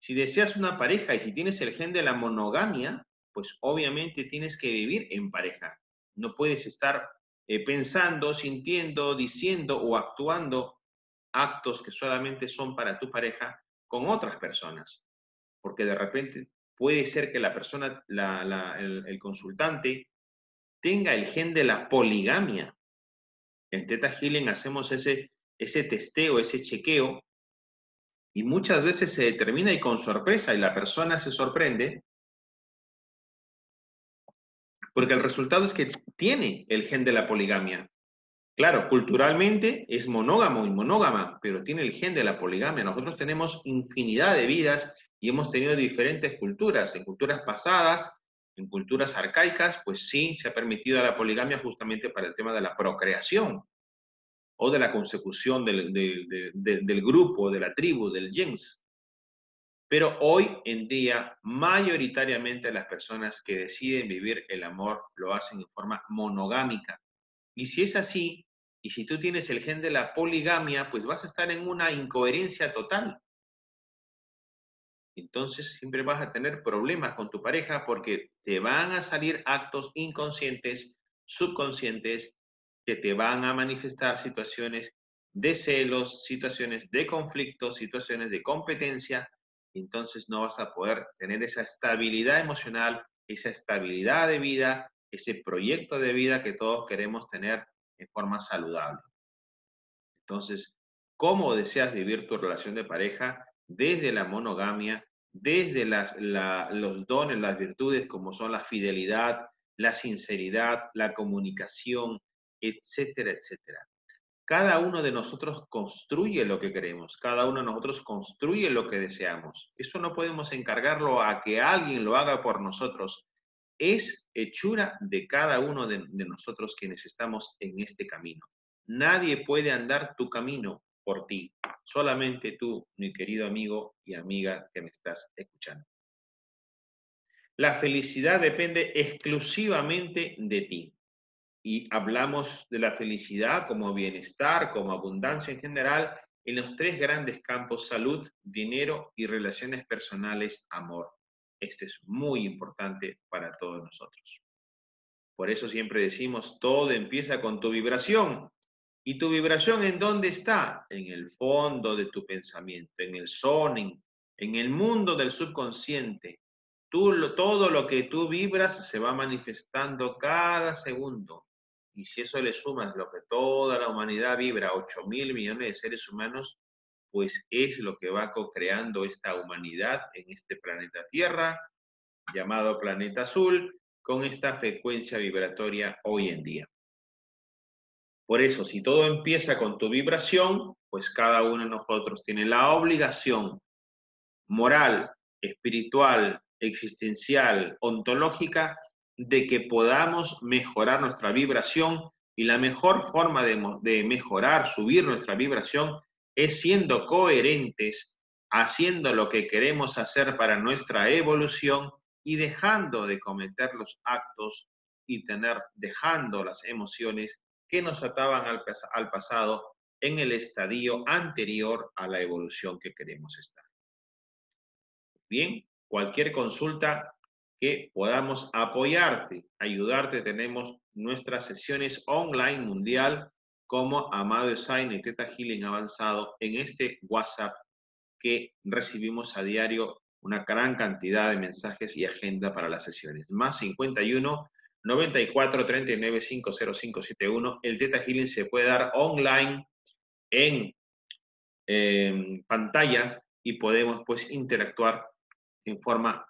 Si deseas una pareja y si tienes el gen de la monogamia, pues obviamente tienes que vivir en pareja. No puedes estar eh, pensando, sintiendo, diciendo o actuando actos que solamente son para tu pareja con otras personas. Porque de repente puede ser que la persona, el, consultante, tenga el gen de la poligamia. En Teta Healing hacemos ese, ese testeo, ese chequeo, y muchas veces se determina y con sorpresa, y la persona se sorprende porque el resultado es que tiene el gen de la poligamia. Claro, culturalmente es monógamo y monógama, pero tiene el gen de la poligamia. Nosotros tenemos infinidad de vidas y hemos tenido diferentes culturas. En culturas pasadas, en culturas arcaicas, pues sí, se ha permitido la poligamia justamente para el tema de la procreación o de la consecución del, grupo, de la tribu, del gens. Pero hoy en día, mayoritariamente las personas que deciden vivir el amor lo hacen en forma monogámica. Y si es así, y si tú tienes el gen de la poligamia, pues vas a estar en una incoherencia total. Entonces siempre vas a tener problemas con tu pareja porque te van a salir actos inconscientes, subconscientes, que te van a manifestar situaciones de celos, situaciones de conflicto, situaciones de competencia, entonces no vas a poder tener esa estabilidad emocional, esa estabilidad de vida, ese proyecto de vida que todos queremos tener en forma saludable. Entonces, ¿cómo deseas vivir tu relación de pareja? Desde la monogamia, desde los dones, las virtudes como son la fidelidad, la sinceridad, la comunicación, etcétera, etcétera. Cada uno de nosotros construye lo que queremos, cada uno de nosotros construye lo que deseamos. Eso no podemos encargarlo a que alguien lo haga por nosotros. Es hechura de cada uno de, nosotros quienes estamos en este camino. Nadie puede andar tu camino por ti, solamente tú, mi querido amigo y amiga que me estás escuchando. La felicidad depende exclusivamente de ti. Y hablamos de la felicidad como bienestar, como abundancia en general, en los tres grandes campos, salud, dinero y relaciones personales, amor. Esto es muy importante para todos nosotros. Por eso siempre decimos, todo empieza con tu vibración. ¿Y tu vibración en dónde está? En el fondo de tu pensamiento, en el zoning, en el mundo del subconsciente. Tú, todo lo que tú vibras se va manifestando cada segundo. Y si eso le sumas lo que toda la humanidad vibra, 8 mil millones de seres humanos, pues es lo que va co-creando esta humanidad en este planeta Tierra, llamado planeta azul, con esta frecuencia vibratoria hoy en día. Por eso, si todo empieza con tu vibración, pues cada uno de nosotros tiene la obligación moral, espiritual, existencial, ontológica, de que podamos mejorar nuestra vibración. Y la mejor forma de, de, mejorar, subir nuestra vibración es siendo coherentes, haciendo lo que queremos hacer para nuestra evolución y dejando de cometer los actos y tener, dejando las emociones que nos ataban al, pasado en el estadio anterior a la evolución que queremos estar. Bien, cualquier consulta que podamos apoyarte, ayudarte, tenemos nuestras sesiones online mundial como Amado Design y Teta Healing Avanzado en este WhatsApp que recibimos a diario una gran cantidad de mensajes y agenda para las sesiones. Más 51 94 39 50571. El Teta Healing se puede dar online en pantalla y podemos pues interactuar en forma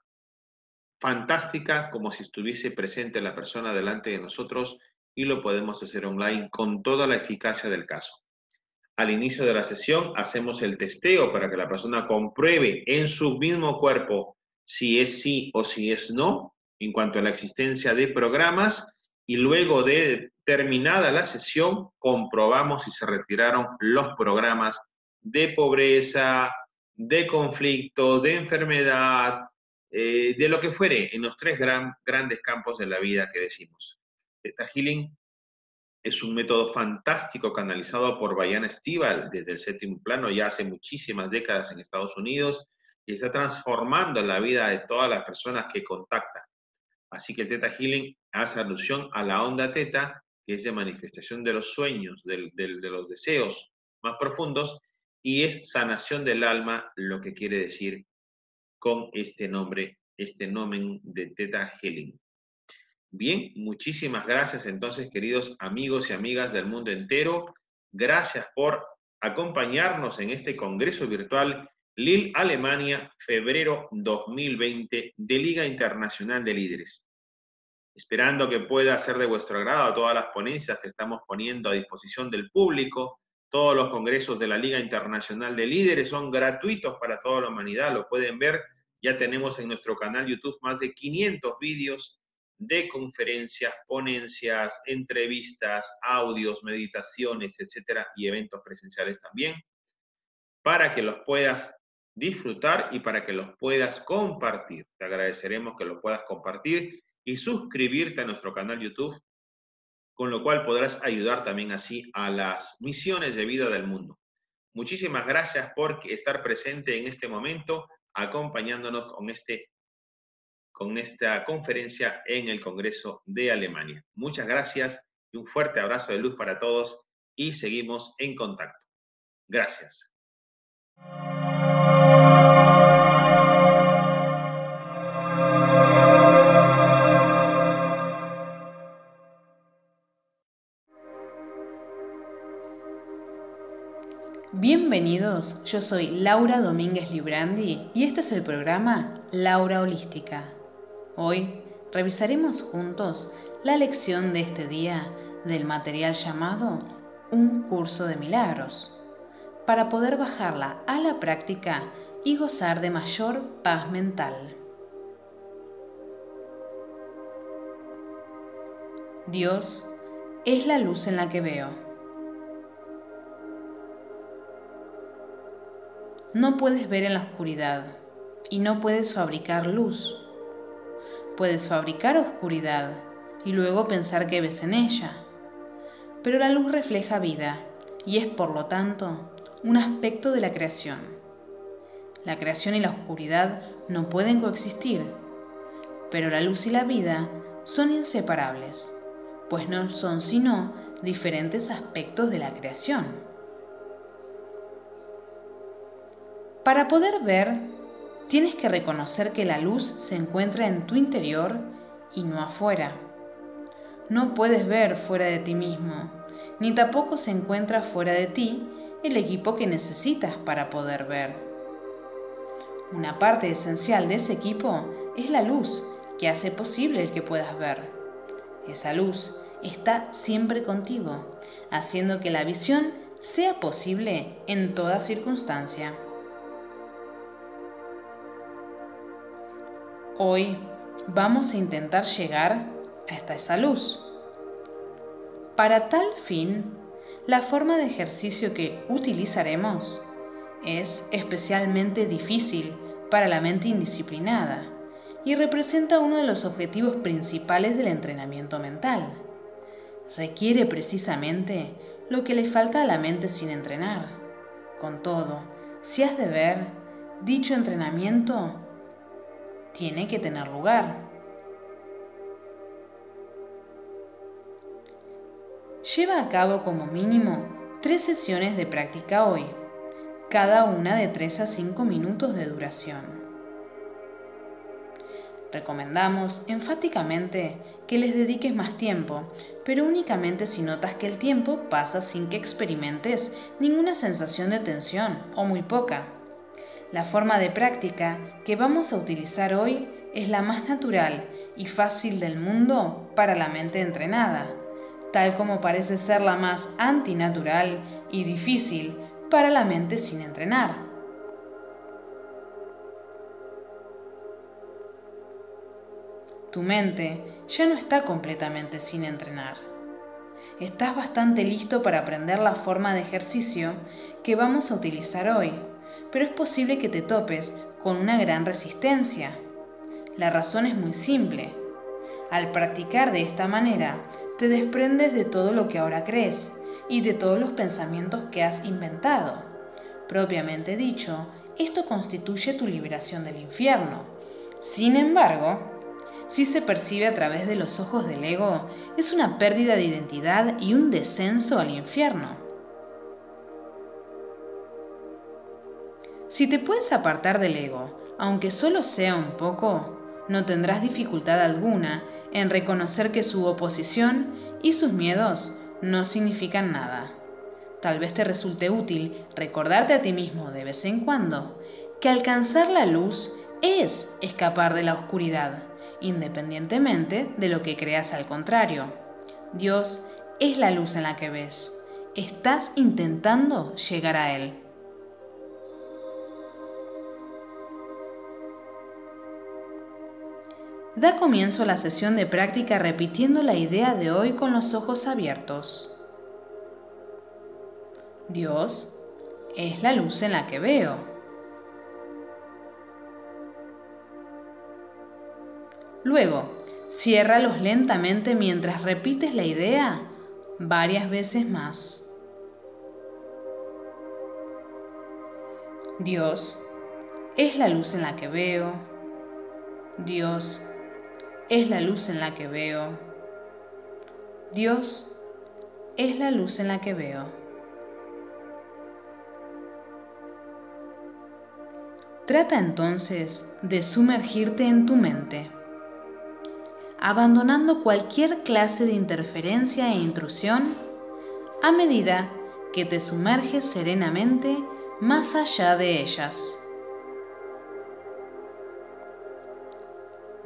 fantástica como si estuviese presente la persona delante de nosotros y lo podemos hacer online con toda la eficacia del caso. Al inicio de la sesión hacemos el testeo para que la persona compruebe en su mismo cuerpo si es sí o si es no en cuanto a la existencia de programas y luego de terminada la sesión comprobamos si se retiraron los programas de pobreza, de conflicto, de enfermedad, eh, de lo que fuere en los tres grandes campos de la vida que decimos. Theta Healing es un método fantástico canalizado por Bayana Stival desde el séptimo plano ya hace muchísimas décadas en Estados Unidos y está transformando la vida de todas las personas que contacta. Así que el Theta Healing hace alusión a la onda Theta, que es de manifestación de los sueños, de, de los deseos más profundos, y es sanación del alma, lo que quiere decir con este nombre, este nomen de Theta Healing. Bien, muchísimas gracias entonces, queridos amigos y amigas del mundo entero. Gracias por acompañarnos en este Congreso Virtual Lille, Alemania, febrero 2020 de Liga Internacional de Líderes. Esperando que pueda ser de vuestro agrado todas las ponencias que estamos poniendo a disposición del público. Todos los congresos de la Liga Internacional de Líderes son gratuitos para toda la humanidad, lo pueden ver. Ya tenemos en nuestro canal YouTube más de 500 vídeos de conferencias, ponencias, entrevistas, audios, meditaciones, etcétera, y eventos presenciales también, para que los puedas disfrutar y para que los puedas compartir. Te agradeceremos que los puedas compartir y suscribirte a nuestro canal YouTube, con lo cual podrás ayudar también así a las misiones de vida del mundo. Muchísimas gracias por estar presente en este momento, acompañándonos con este con esta conferencia en el Congreso de Alemania. Muchas gracias y un fuerte abrazo de luz para todos y seguimos en contacto. Gracias. Bienvenidos, yo soy Laura Domínguez Librandi y este es el programa Laura Holística Hoy revisaremos juntos la lección de este día del material llamado Un curso de milagros, para poder bajarla a la práctica y gozar de mayor paz mental. Dios es la luz en la que veo. No puedes ver en la oscuridad y no puedes fabricar luz. Puedes fabricar oscuridad y luego pensar que ves en ella. Pero la luz refleja vida y es por lo tanto un aspecto de la creación. La creación y la oscuridad no pueden coexistir, pero la luz y la vida son inseparables, pues no son sino diferentes aspectos de la creación. Para poder ver, tienes que reconocer que la luz se encuentra en tu interior y no afuera. No puedes ver fuera de ti mismo, ni tampoco se encuentra fuera de ti el equipo que necesitas para poder ver. Una parte esencial de ese equipo es la luz que hace posible el que puedas ver. Esa luz está siempre contigo, haciendo que la visión sea posible en toda circunstancia. Hoy vamos a intentar llegar hasta esa luz. Para tal fin, la forma de ejercicio que utilizaremos es especialmente difícil para la mente indisciplinada y representa uno de los objetivos principales del entrenamiento mental. Requiere precisamente lo que le falta a la mente sin entrenar. Con todo, si has de ver, dicho entrenamiento tiene que tener lugar. Lleva a cabo como mínimo tres sesiones de práctica hoy, cada una de 3 a 5 minutos de duración. Recomendamos enfáticamente que les dediques más tiempo, pero únicamente si notas que el tiempo pasa sin que experimentes ninguna sensación de tensión o muy poca. La forma de práctica que vamos a utilizar hoy es la más natural y fácil del mundo para la mente entrenada, tal como parece ser la más antinatural y difícil para la mente sin entrenar. Tu mente ya no está completamente sin entrenar. Estás bastante listo para aprender la forma de ejercicio que vamos a utilizar hoy, pero es posible que te topes con una gran resistencia. La razón es muy simple. Al practicar de esta manera, te desprendes de todo lo que ahora crees y de todos los pensamientos que has inventado. Propiamente dicho, esto constituye tu liberación del infierno. Sin embargo, si se percibe a través de los ojos del ego, es una pérdida de identidad y un descenso al infierno. Si te puedes apartar del ego, aunque solo sea un poco, no tendrás dificultad alguna en reconocer que su oposición y sus miedos no significan nada. Tal vez te resulte útil recordarte a ti mismo de vez en cuando que alcanzar la luz es escapar de la oscuridad independientemente de lo que creas al contrario. Dios es la luz en la que ves. Estás intentando llegar a Él. Da comienzo a la sesión de práctica repitiendo la idea de hoy con los ojos abiertos. Dios es la luz en la que veo. Luego, ciérralos lentamente mientras repites la idea varias veces más. Dios es la luz en la que veo. Dios es la luz en la que veo. Dios es la luz en la que veo. Trata entonces de sumergirte en tu mente abandonando cualquier clase de interferencia e intrusión a medida que te sumerges serenamente más allá de ellas.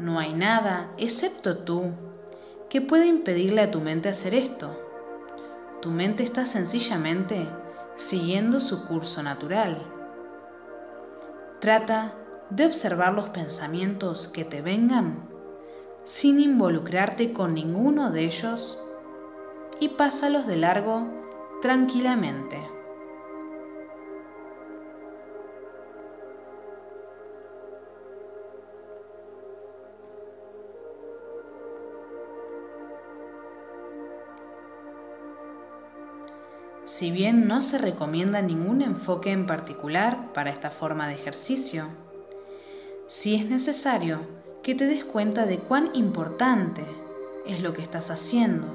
No hay nada, excepto tú, que pueda impedirle a tu mente hacer esto. Tu mente está sencillamente siguiendo su curso natural. Trata de observar los pensamientos que te vengan sin involucrarte con ninguno de ellos y pásalos de largo tranquilamente. Si bien no se recomienda ningún enfoque en particular para esta forma de ejercicio, sí es necesario que te des cuenta de cuán importante es lo que estás haciendo,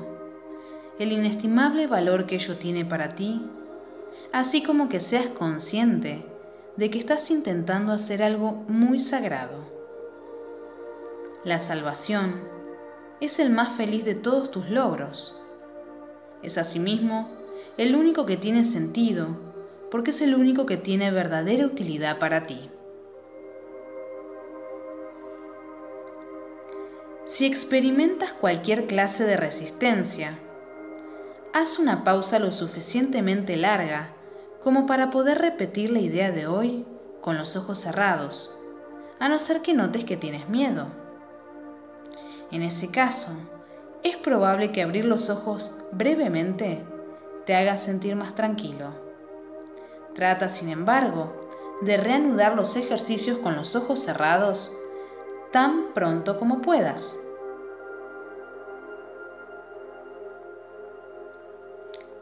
el inestimable valor que ello tiene para ti, así como que seas consciente de que estás intentando hacer algo muy sagrado. La salvación es el más feliz de todos tus logros. Es asimismo el único que tiene sentido, porque es el único que tiene verdadera utilidad para ti. Si experimentas cualquier clase de resistencia, haz una pausa lo suficientemente larga como para poder repetir la idea de hoy con los ojos cerrados, a no ser que notes que tienes miedo. En ese caso, es probable que abrir los ojos brevemente te haga sentir más tranquilo. Trata, sin embargo, de reanudar los ejercicios con los ojos cerrados tan pronto como puedas.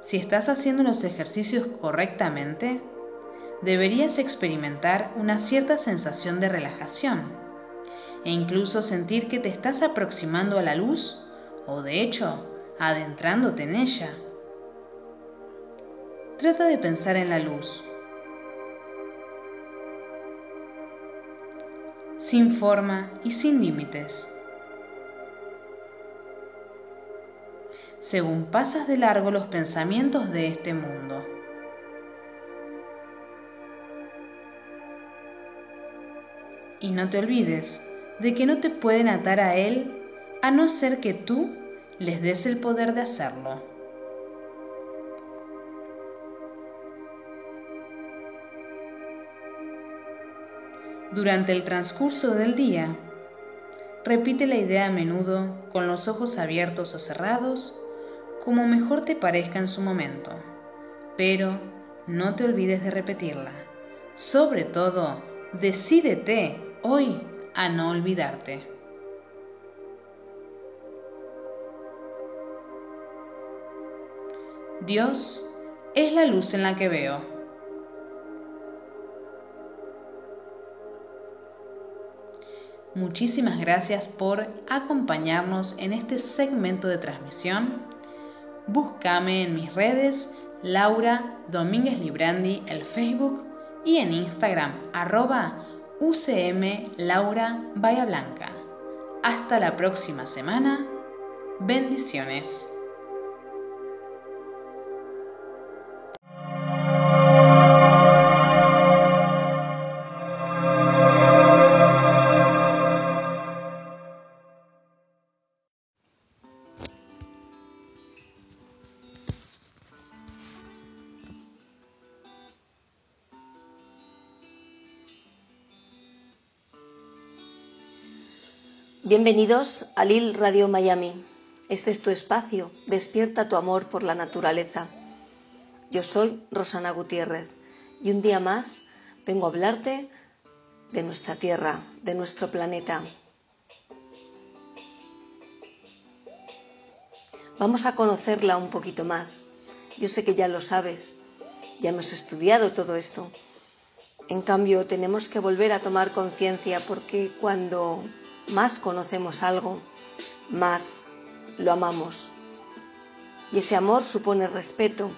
Si estás haciendo los ejercicios correctamente, deberías experimentar una cierta sensación de relajación e incluso sentir que te estás aproximando a la luz o de hecho adentrándote en ella. Trata de pensar en la luz. Sin forma y sin límites. Según pasas de largo los pensamientos de este mundo. Y no te olvides de que no te pueden atar a Él a no ser que tú les des el poder de hacerlo. Durante el transcurso del día, repite la idea a menudo con los ojos abiertos o cerrados, como mejor te parezca en su momento, pero no te olvides de repetirla. Sobre todo, decídete hoy a no olvidarte. Dios es la luz en la que veo. Muchísimas gracias por acompañarnos en este segmento de transmisión. Búscame en mis redes Laura Domínguez Librandi, el Facebook y en Instagram arroba UCM Laura Bahía Blanca. Hasta la próxima semana. Bendiciones. Bienvenidos a Lil Radio Miami. Este es tu espacio, despierta tu amor por la naturaleza. Yo soy Rosana Gutiérrez y un día más vengo a hablarte de nuestra Tierra, de nuestro planeta. Vamos a conocerla un poquito más. Yo sé que ya lo sabes, ya hemos estudiado todo esto. En cambio, tenemos que volver a tomar conciencia porque cuando más conocemos algo, más lo amamos. Y ese amor supone respeto.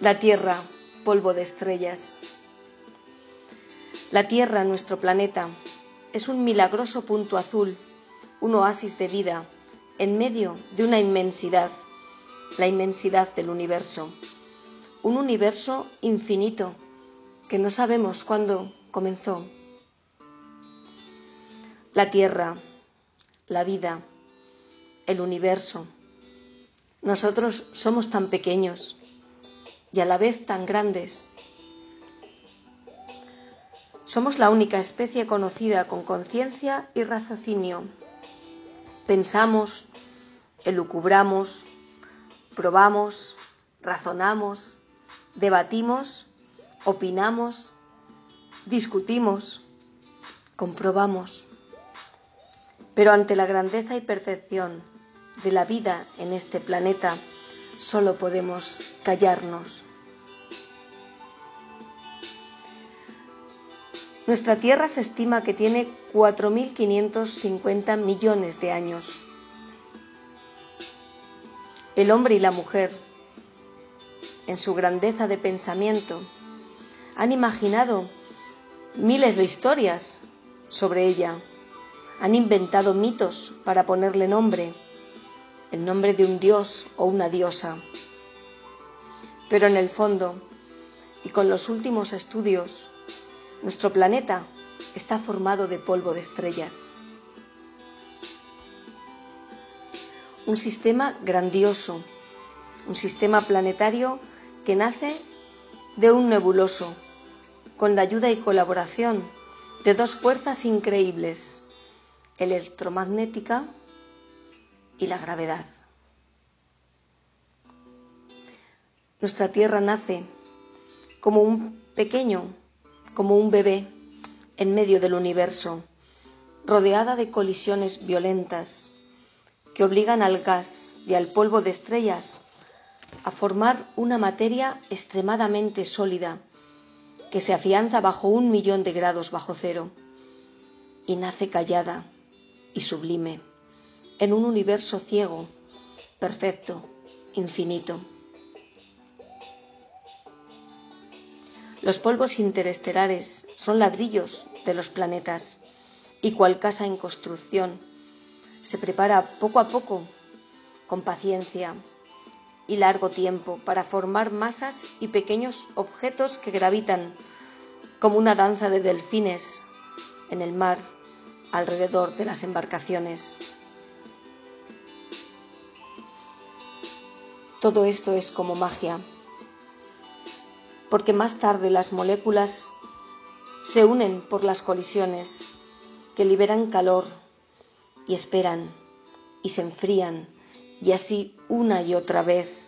La tierra, polvo de estrellas. La tierra, nuestro planeta, es un milagroso punto azul, un oasis de vida, en medio de una inmensidad, la inmensidad del universo. Un universo infinito que no sabemos cuándo comenzó la Tierra, la vida, el universo. Nosotros somos tan pequeños y a la vez tan grandes. Somos la única especie conocida con conciencia y raciocinio. Pensamos, elucubramos, probamos, razonamos, debatimos, opinamos, discutimos, comprobamos. Pero ante la grandeza y perfección de la vida en este planeta, solo podemos callarnos. Nuestra Tierra se estima que tiene 4.550 millones de años. El hombre y la mujer, en su grandeza de pensamiento, han imaginado miles de historias sobre ella, han inventado mitos para ponerle nombre, el nombre de un dios o una diosa. Pero en el fondo, y con los últimos estudios, nuestro planeta está formado de polvo de estrellas. Un sistema grandioso, un sistema planetario que nace de un nebuloso, con la ayuda y colaboración de dos fuerzas increíbles, electromagnética y la gravedad. Nuestra Tierra nace como un pequeño como un bebé en medio del universo, rodeada de colisiones violentas que obligan al gas y al polvo de estrellas a formar una materia extremadamente sólida que se afianza bajo un millón de grados bajo cero y nace callada y sublime en un universo ciego, perfecto, infinito. Los polvos interestelares son ladrillos de los planetas y cual casa en construcción se prepara poco a poco, con paciencia y largo tiempo, para formar masas y pequeños objetos que gravitan como una danza de delfines en el mar alrededor de las embarcaciones. Todo esto es como magia porque más tarde las moléculas se unen por las colisiones que liberan calor y esperan y se enfrían y así una y otra vez,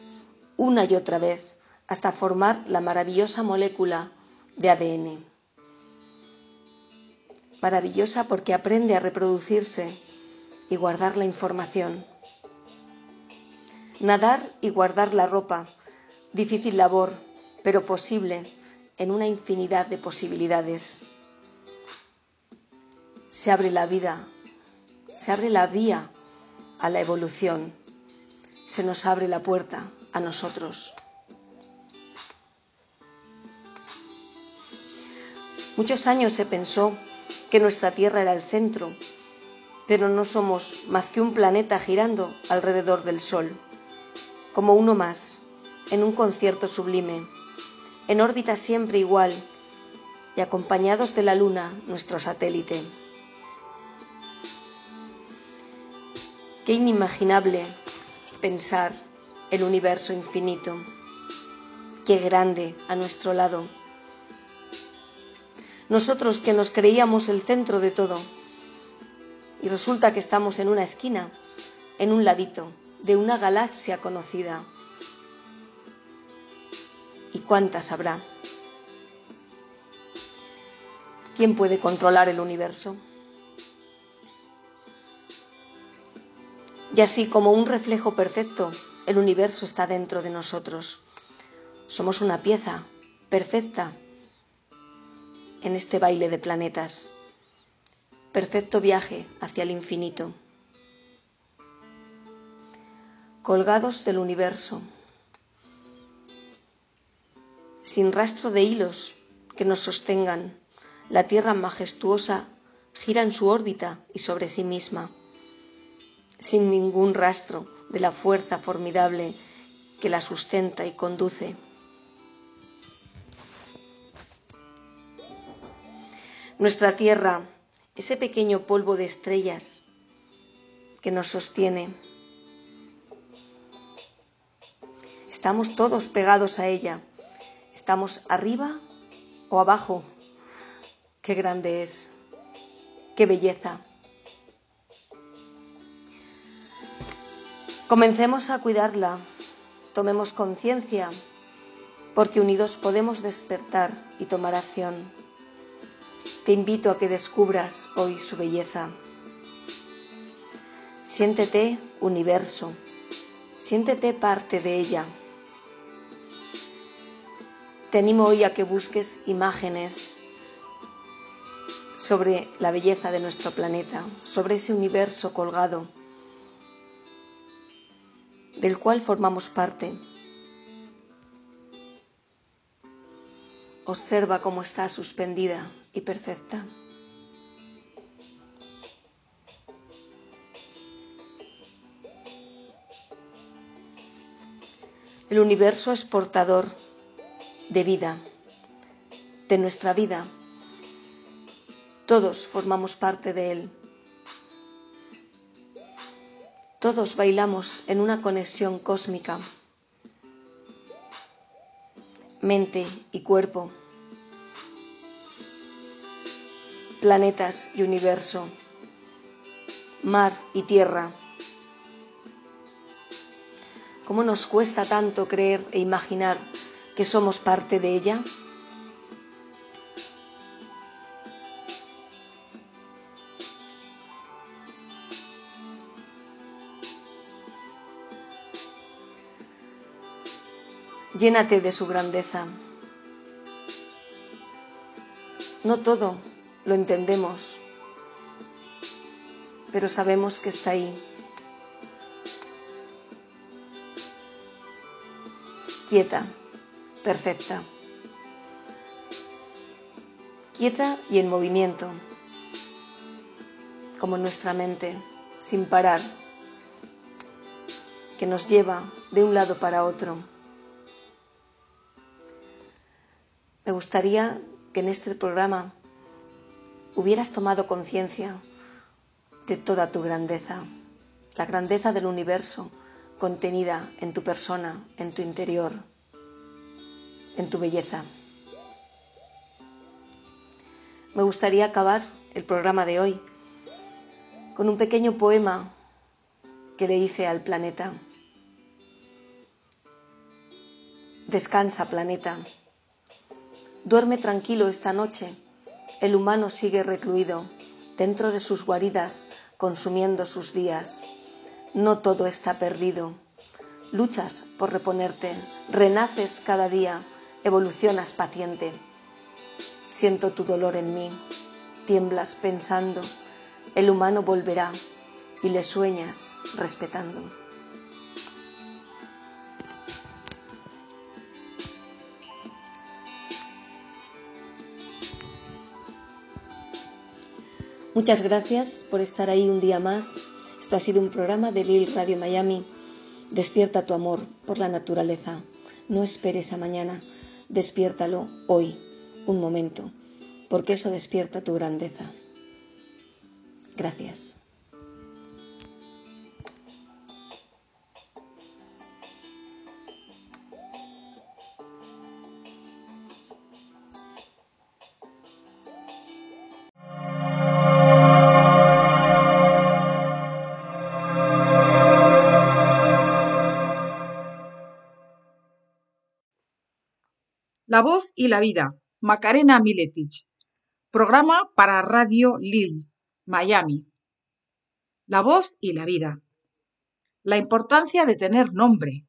una y otra vez, hasta formar la maravillosa molécula de ADN. Maravillosa porque aprende a reproducirse y guardar la información. Nadar y guardar la ropa, difícil labor, pero posible en una infinidad de posibilidades. Se abre la vida, se abre la vía a la evolución, se nos abre la puerta a nosotros. Muchos años se pensó que nuestra Tierra era el centro, pero no somos más que un planeta girando alrededor del Sol, como uno más, en un concierto sublime en órbita siempre igual y acompañados de la Luna, nuestro satélite. Qué inimaginable pensar el universo infinito, qué grande a nuestro lado. Nosotros que nos creíamos el centro de todo y resulta que estamos en una esquina, en un ladito de una galaxia conocida ¿Y cuántas habrá? ¿Quién puede controlar el universo? Y así como un reflejo perfecto, el universo está dentro de nosotros. Somos una pieza perfecta en este baile de planetas. Perfecto viaje hacia el infinito. Colgados del universo, sin rastro de hilos que nos sostengan. La Tierra majestuosa gira en su órbita y sobre sí misma, sin ningún rastro de la fuerza formidable que la sustenta y conduce. Nuestra Tierra, ese pequeño polvo de estrellas que nos sostiene, estamos todos pegados a ella ¿Estamos arriba o abajo? Qué grande es, qué belleza. Comencemos a cuidarla, tomemos conciencia, porque unidos podemos despertar y tomar acción. Te invito a que descubras hoy su belleza. Siéntete universo, Siéntete parte de ella. Te animo hoy a que busques imágenes sobre la belleza de nuestro planeta, sobre ese universo colgado del cual formamos parte. Observa cómo está suspendida y perfecta. El universo es portador de vida, de nuestra vida. Todos formamos parte de él. Todos bailamos en una conexión cósmica, mente y cuerpo, planetas y universo, mar y tierra. ¿Cómo nos cuesta tanto creer e imaginar que somos parte de ella? Llénate de su grandeza. No todo lo entendemos, pero sabemos que está ahí. Quieta, perfecta. Quieta y en movimiento, como nuestra mente, sin parar, que nos lleva de un lado para otro. Me gustaría que en este programa hubieras tomado conciencia de toda tu grandeza, la grandeza del universo contenida en tu persona, en tu interior, en tu belleza. Me gustaría acabar el programa de hoy con un pequeño poema que le hice al planeta. Descansa, planeta. Duerme tranquilo esta noche. El humano sigue recluido dentro de sus guaridas, consumiendo sus días. No todo está perdido. Luchas por reponerte, renaces cada día, evolucionas paciente. Siento tu dolor en mí, tiemblas pensando, el humano volverá y le sueñas respetando. Muchas gracias por estar ahí un día más. Esto ha sido un programa de Lil Radio Miami. Despierta tu amor por la naturaleza. No esperes a mañana. Despiértalo hoy, un momento, porque eso despierta tu grandeza. Gracias. La voz y la vida, Macarena Miletich. Programa para Radio Lil, Miami. La voz y la vida. La importancia de tener nombre.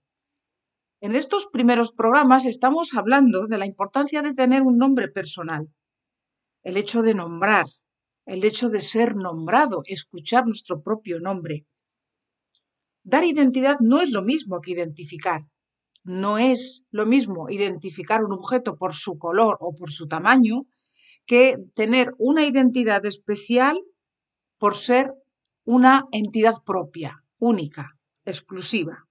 En estos primeros programas estamos hablando de la importancia de tener un nombre personal. El hecho de nombrar, el hecho de ser nombrado, escuchar nuestro propio nombre. Dar identidad no es lo mismo que identificar. No es lo mismo identificar un objeto por su color o por su tamaño que tener una identidad especial por ser una entidad propia, única, exclusiva.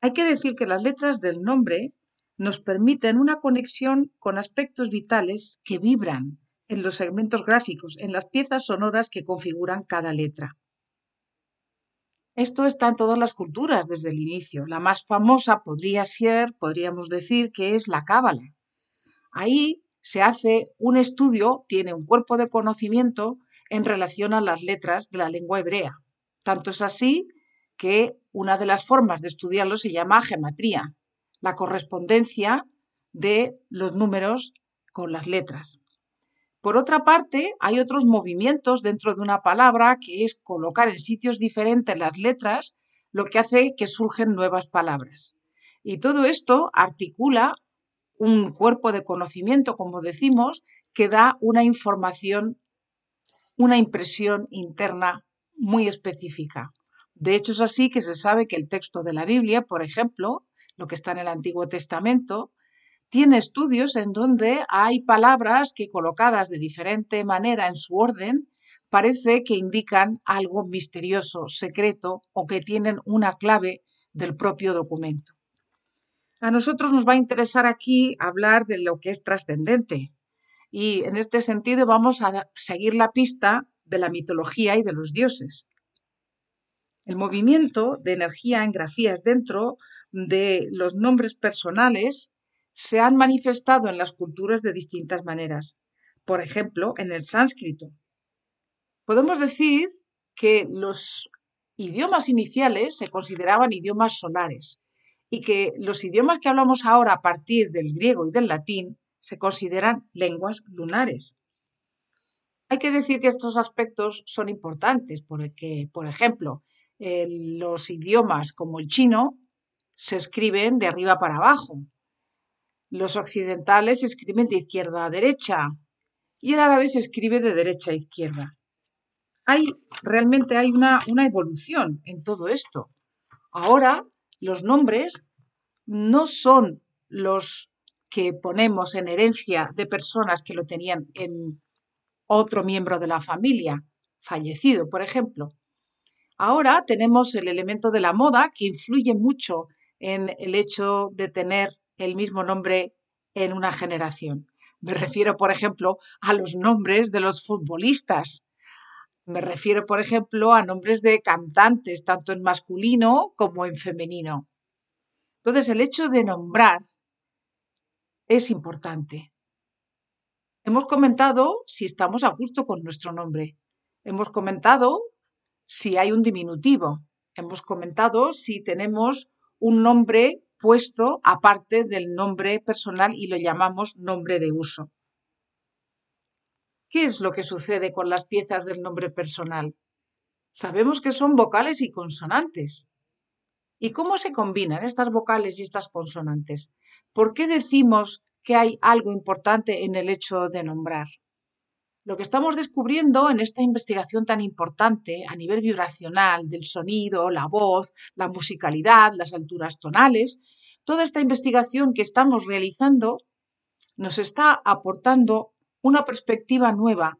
Hay que decir que las letras del nombre nos permiten una conexión con aspectos vitales que vibran en los segmentos gráficos, en las piezas sonoras que configuran cada letra. Esto está en todas las culturas desde el inicio. La más famosa podría ser, podríamos decir, que es la cábala. Ahí se hace un estudio, tiene un cuerpo de conocimiento en relación a las letras de la lengua hebrea. Tanto es así que una de las formas de estudiarlo se llama gematría, la correspondencia de los números con las letras. Por otra parte, hay otros movimientos dentro de una palabra que es colocar en sitios diferentes las letras lo que hace que surgen nuevas palabras. Y todo esto articula un cuerpo de conocimiento, como decimos, que da una información, una impresión interna muy específica. De hecho, es así que se sabe que el texto de la Biblia, por ejemplo, lo que está en el Antiguo Testamento, tiene estudios en donde hay palabras que colocadas de diferente manera en su orden parece que indican algo misterioso, secreto o que tienen una clave del propio documento. A nosotros nos va a interesar aquí hablar de lo que es trascendente y en este sentido vamos a seguir la pista de la mitología y de los dioses. El movimiento de energía en grafías dentro de los nombres personales se han manifestado en las culturas de distintas maneras. Por ejemplo, en el sánscrito. Podemos decir que los idiomas iniciales se consideraban idiomas solares y que los idiomas que hablamos ahora a partir del griego y del latín se consideran lenguas lunares. Hay que decir que estos aspectos son importantes porque, por ejemplo, eh, los idiomas como el chino se escriben de arriba para abajo. Los occidentales escriben de izquierda a derecha y el árabe se escribe de derecha a izquierda. Hay, realmente hay una, una evolución en todo esto. Ahora los nombres no son los que ponemos en herencia de personas que lo tenían en otro miembro de la familia, fallecido, por ejemplo. Ahora tenemos el elemento de la moda que influye mucho en el hecho de tener el mismo nombre en una generación. Me refiero, por ejemplo, a los nombres de los futbolistas. Me refiero, por ejemplo, a nombres de cantantes, tanto en masculino como en femenino. Entonces, el hecho de nombrar es importante. Hemos comentado si estamos a gusto con nuestro nombre. Hemos comentado si hay un diminutivo. Hemos comentado si tenemos un nombre puesto aparte del nombre personal y lo llamamos nombre de uso. ¿Qué es lo que sucede con las piezas del nombre personal? Sabemos que son vocales y consonantes. ¿Y cómo se combinan estas vocales y estas consonantes? ¿Por qué decimos que hay algo importante en el hecho de nombrar. Lo que estamos descubriendo en esta investigación tan importante a nivel vibracional del sonido, la voz, la musicalidad, las alturas tonales, toda esta investigación que estamos realizando nos está aportando una perspectiva nueva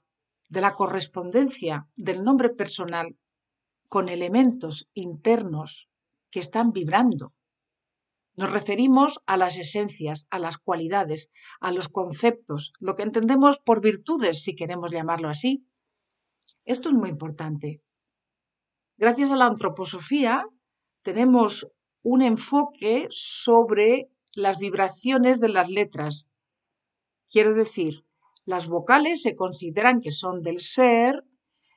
de la correspondencia del nombre personal con elementos internos que están vibrando nos referimos a las esencias, a las cualidades, a los conceptos, lo que entendemos por virtudes, si queremos llamarlo así. Esto es muy importante. Gracias a la antroposofía tenemos un enfoque sobre las vibraciones de las letras. Quiero decir, las vocales se consideran que son del ser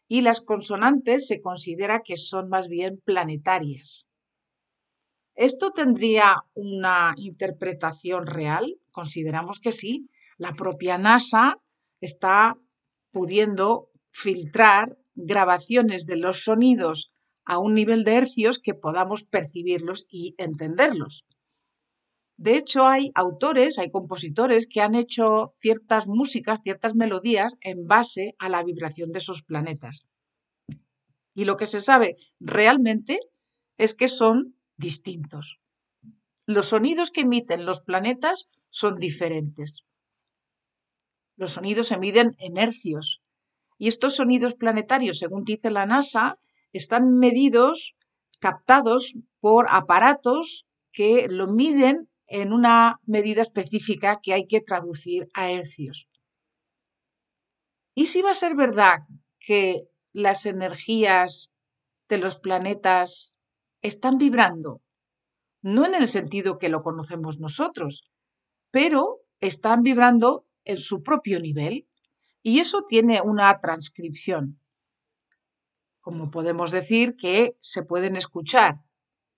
y las consonantes se considera que son más bien planetarias. ¿Esto tendría una interpretación real? Consideramos que sí. La propia NASA está pudiendo filtrar grabaciones de los sonidos a un nivel de hercios que podamos percibirlos y entenderlos. De hecho, hay autores, hay compositores que han hecho ciertas músicas, ciertas melodías en base a la vibración de esos planetas. Y lo que se sabe realmente es que son distintos. Los sonidos que emiten los planetas son diferentes. Los sonidos se miden en hercios. Y estos sonidos planetarios, según dice la NASA, están medidos, captados por aparatos que lo miden en una medida específica que hay que traducir a hercios. ¿Y si va a ser verdad que las energías de los planetas están vibrando, no en el sentido que lo conocemos nosotros, pero están vibrando en su propio nivel y eso tiene una transcripción. Como podemos decir que se pueden escuchar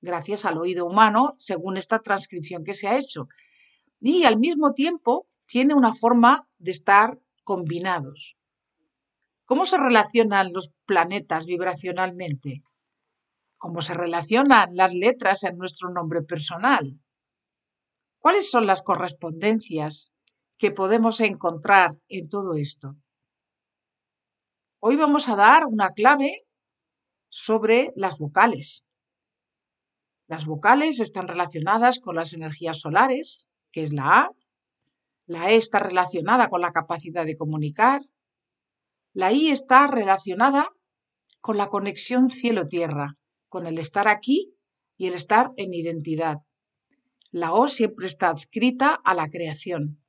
gracias al oído humano según esta transcripción que se ha hecho. Y al mismo tiempo tiene una forma de estar combinados. ¿Cómo se relacionan los planetas vibracionalmente? Cómo se relacionan las letras en nuestro nombre personal. ¿Cuáles son las correspondencias que podemos encontrar en todo esto? Hoy vamos a dar una clave sobre las vocales. Las vocales están relacionadas con las energías solares, que es la A. La E está relacionada con la capacidad de comunicar. La I está relacionada con la conexión cielo-tierra, con el estar aquí y el estar en identidad. La O siempre está adscrita a la creación.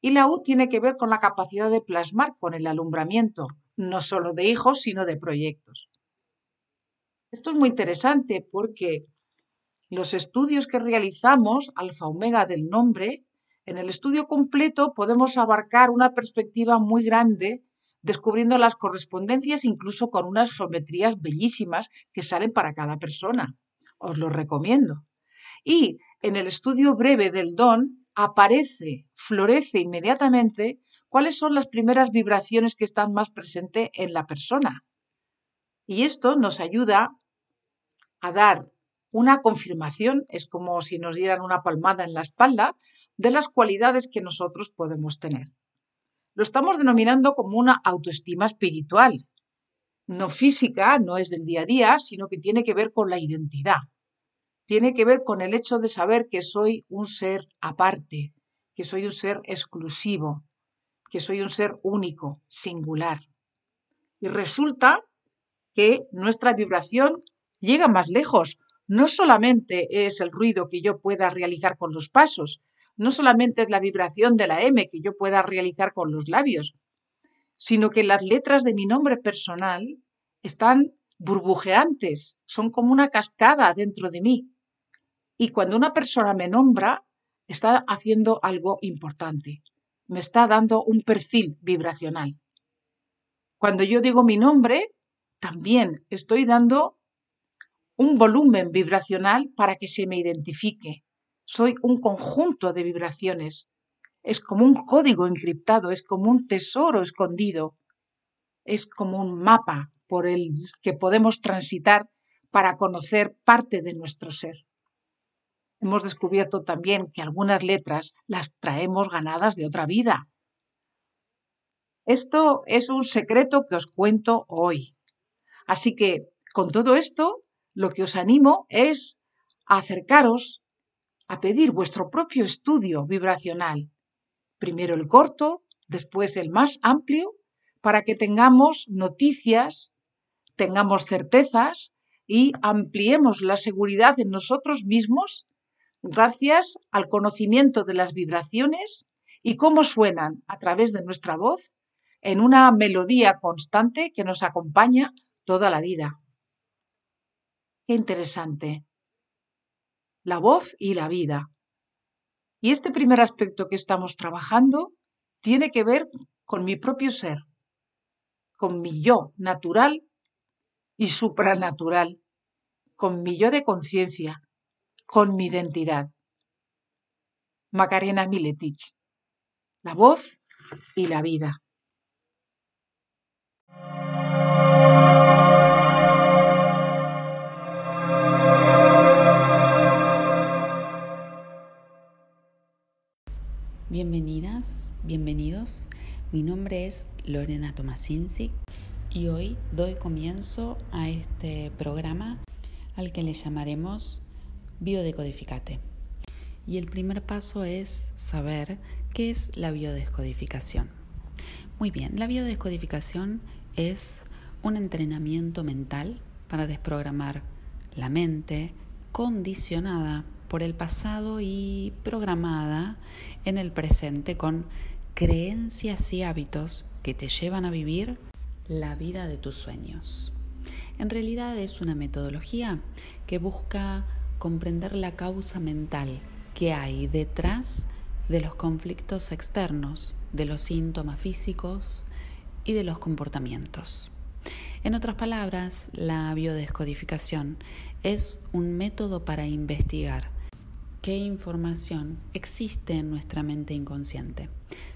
Y la U tiene que ver con la capacidad de plasmar, con el alumbramiento, no solo de hijos, sino de proyectos. Esto es muy interesante porque los estudios que realizamos, alfa omega del nombre, en el estudio completo podemos abarcar una perspectiva muy grande, descubriendo las correspondencias incluso con unas geometrías bellísimas que salen para cada persona. Os lo recomiendo. Y en el estudio breve del don aparece, florece inmediatamente cuáles son las primeras vibraciones que están más presentes en la persona. Y esto nos ayuda a dar una confirmación, es como si nos dieran una palmada en la espalda, de las cualidades que nosotros podemos tener. Lo estamos denominando como una autoestima espiritual, no física, no es del día a día, sino que tiene que ver con la identidad. Tiene que ver con el hecho de saber que soy un ser aparte, que soy un ser exclusivo, que soy un ser único, singular. Y resulta que nuestra vibración llega más lejos. No solamente es el ruido que yo pueda realizar con los pasos, no solamente es la vibración de la M que yo pueda realizar con los labios, sino que las letras de mi nombre personal están burbujeantes, son como una cascada dentro de mí. Y cuando una persona me nombra, está haciendo algo importante me está dando un perfil vibracional. Cuando yo digo mi nombre, también estoy dando un volumen vibracional para que se me identifique. Soy un conjunto de vibraciones. Es como un código encriptado, es como un tesoro escondido, es como un mapa por el que podemos transitar para conocer parte de nuestro ser hemos descubierto también que algunas letras las traemos ganadas de otra vida. Esto es un secreto que os cuento hoy. Así que, con todo esto, lo que os animo es a acercaros a pedir vuestro propio estudio vibracional. Primero el corto, después el más amplio, para que tengamos noticias, tengamos certezas y ampliemos la seguridad en nosotros mismos gracias al conocimiento de las vibraciones y cómo suenan a través de nuestra voz en una melodía constante que nos acompaña toda la vida. Qué interesante. La voz y la vida. Y este primer aspecto que estamos trabajando tiene que ver con mi propio ser, con mi yo natural y supranatural, con mi yo de conciencia, con mi identidad. Macarena Miletich. La voz y la vida. Bienvenidas, bienvenidos. Mi nombre es Lorena Tomasinsi y hoy doy comienzo a este programa al que le llamaremos biodecodificate. Y el primer paso es saber qué es la biodescodificación. Muy bien, la biodescodificación es un entrenamiento mental para desprogramar la mente condicionada por el pasado y programada en el presente con creencias y hábitos que te llevan a vivir la vida de tus sueños. En realidad es una metodología que busca comprender la causa mental que hay detrás de los conflictos externos, de los síntomas físicos y de los comportamientos. En otras palabras, la biodescodificación es un método para investigar qué información existe en nuestra mente inconsciente.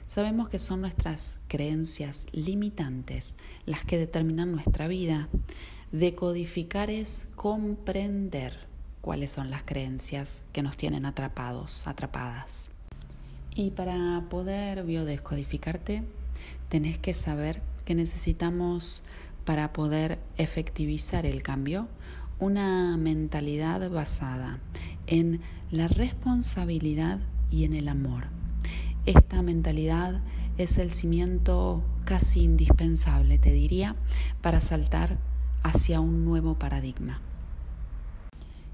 Sabemos que son nuestras creencias limitantes las que determinan nuestra vida, Decodificar es comprender cuáles son las creencias que nos tienen atrapados, atrapadas. Y para poder biodescodificarte, tenés que saber que necesitamos, para poder efectivizar el cambio, una mentalidad basada en la responsabilidad y en el amor. Esta mentalidad es el cimiento casi indispensable, te diría, para saltar hacia un nuevo paradigma.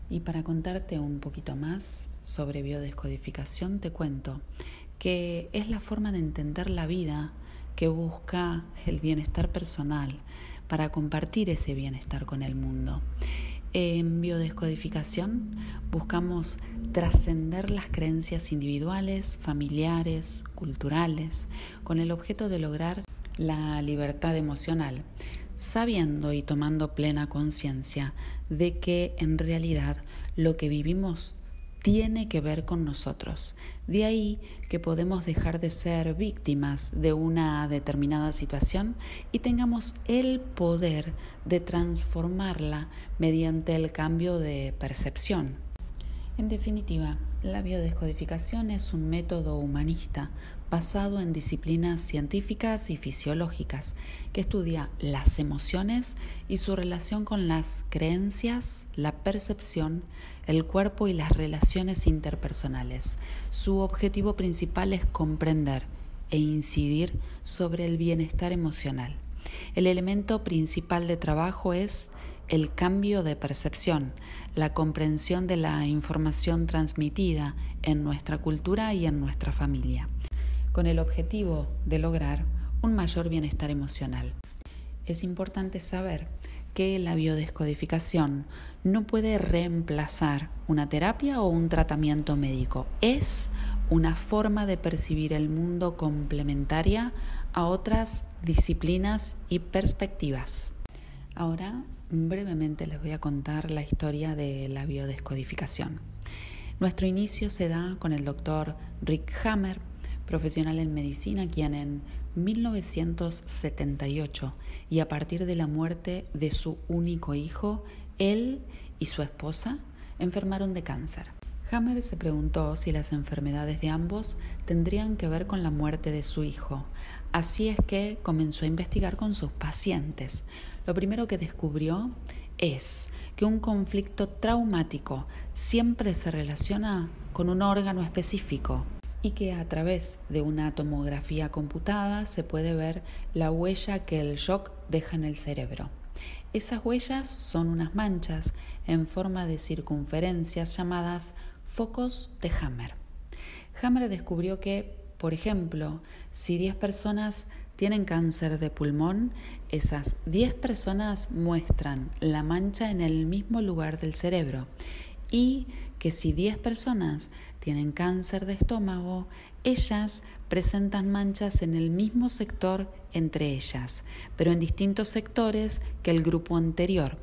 Y para contarte un poquito más sobre biodescodificación, te cuento que es la forma de entender la vida que busca el bienestar personal para compartir ese bienestar con el mundo. En biodescodificación buscamos trascender las creencias individuales, familiares, culturales, con el objeto de lograr la libertad emocional sabiendo y tomando plena conciencia de que en realidad lo que vivimos tiene que ver con nosotros. De ahí que podemos dejar de ser víctimas de una determinada situación y tengamos el poder de transformarla mediante el cambio de percepción. En definitiva, la biodescodificación es un método humanista basado en disciplinas científicas y fisiológicas que estudia las emociones y su relación con las creencias, la percepción, el cuerpo y las relaciones interpersonales. Su objetivo principal es comprender e incidir sobre el bienestar emocional. El elemento principal de trabajo es el cambio de percepción, la comprensión de la información transmitida en nuestra cultura y en nuestra familia con el objetivo de lograr un mayor bienestar emocional. Es importante saber que la biodescodificación no puede reemplazar una terapia o un tratamiento médico. Es una forma de percibir el mundo complementaria a otras disciplinas y perspectivas. Ahora brevemente les voy a contar la historia de la biodescodificación. Nuestro inicio se da con el doctor Rick Hammer, profesional en medicina, quien en 1978 y a partir de la muerte de su único hijo, él y su esposa enfermaron de cáncer. Hammer se preguntó si las enfermedades de ambos tendrían que ver con la muerte de su hijo. Así es que comenzó a investigar con sus pacientes. Lo primero que descubrió es que un conflicto traumático siempre se relaciona con un órgano específico y que a través de una tomografía computada se puede ver la huella que el shock deja en el cerebro. Esas huellas son unas manchas en forma de circunferencias llamadas focos de Hammer. Hammer descubrió que, por ejemplo, si 10 personas tienen cáncer de pulmón, esas 10 personas muestran la mancha en el mismo lugar del cerebro y que si 10 personas tienen cáncer de estómago, ellas presentan manchas en el mismo sector entre ellas, pero en distintos sectores que el grupo anterior.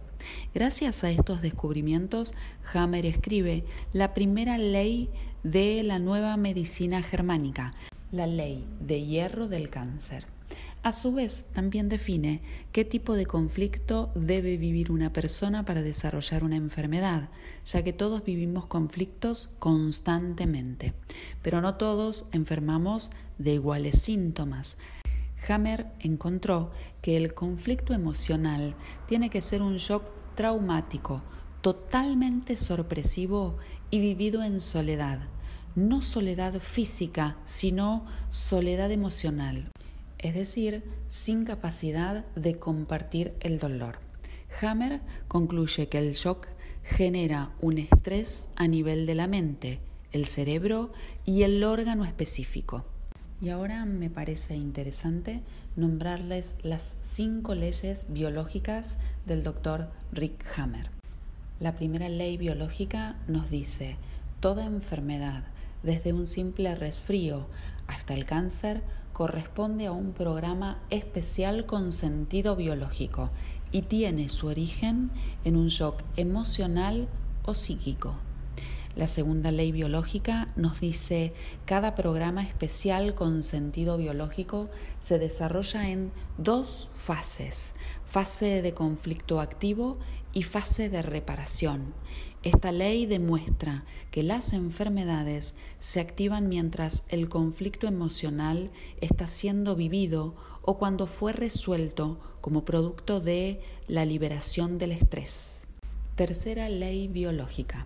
Gracias a estos descubrimientos, Hammer escribe la primera ley de la nueva medicina germánica, la ley de hierro del cáncer. A su vez, también define qué tipo de conflicto debe vivir una persona para desarrollar una enfermedad, ya que todos vivimos conflictos constantemente, pero no todos enfermamos de iguales síntomas. Hammer encontró que el conflicto emocional tiene que ser un shock traumático, totalmente sorpresivo y vivido en soledad, no soledad física, sino soledad emocional es decir, sin capacidad de compartir el dolor. Hammer concluye que el shock genera un estrés a nivel de la mente, el cerebro y el órgano específico. Y ahora me parece interesante nombrarles las cinco leyes biológicas del doctor Rick Hammer. La primera ley biológica nos dice, toda enfermedad, desde un simple resfrío hasta el cáncer, corresponde a un programa especial con sentido biológico y tiene su origen en un shock emocional o psíquico. La segunda ley biológica nos dice, cada programa especial con sentido biológico se desarrolla en dos fases, fase de conflicto activo y fase de reparación. Esta ley demuestra que las enfermedades se activan mientras el conflicto emocional está siendo vivido o cuando fue resuelto como producto de la liberación del estrés. Tercera ley biológica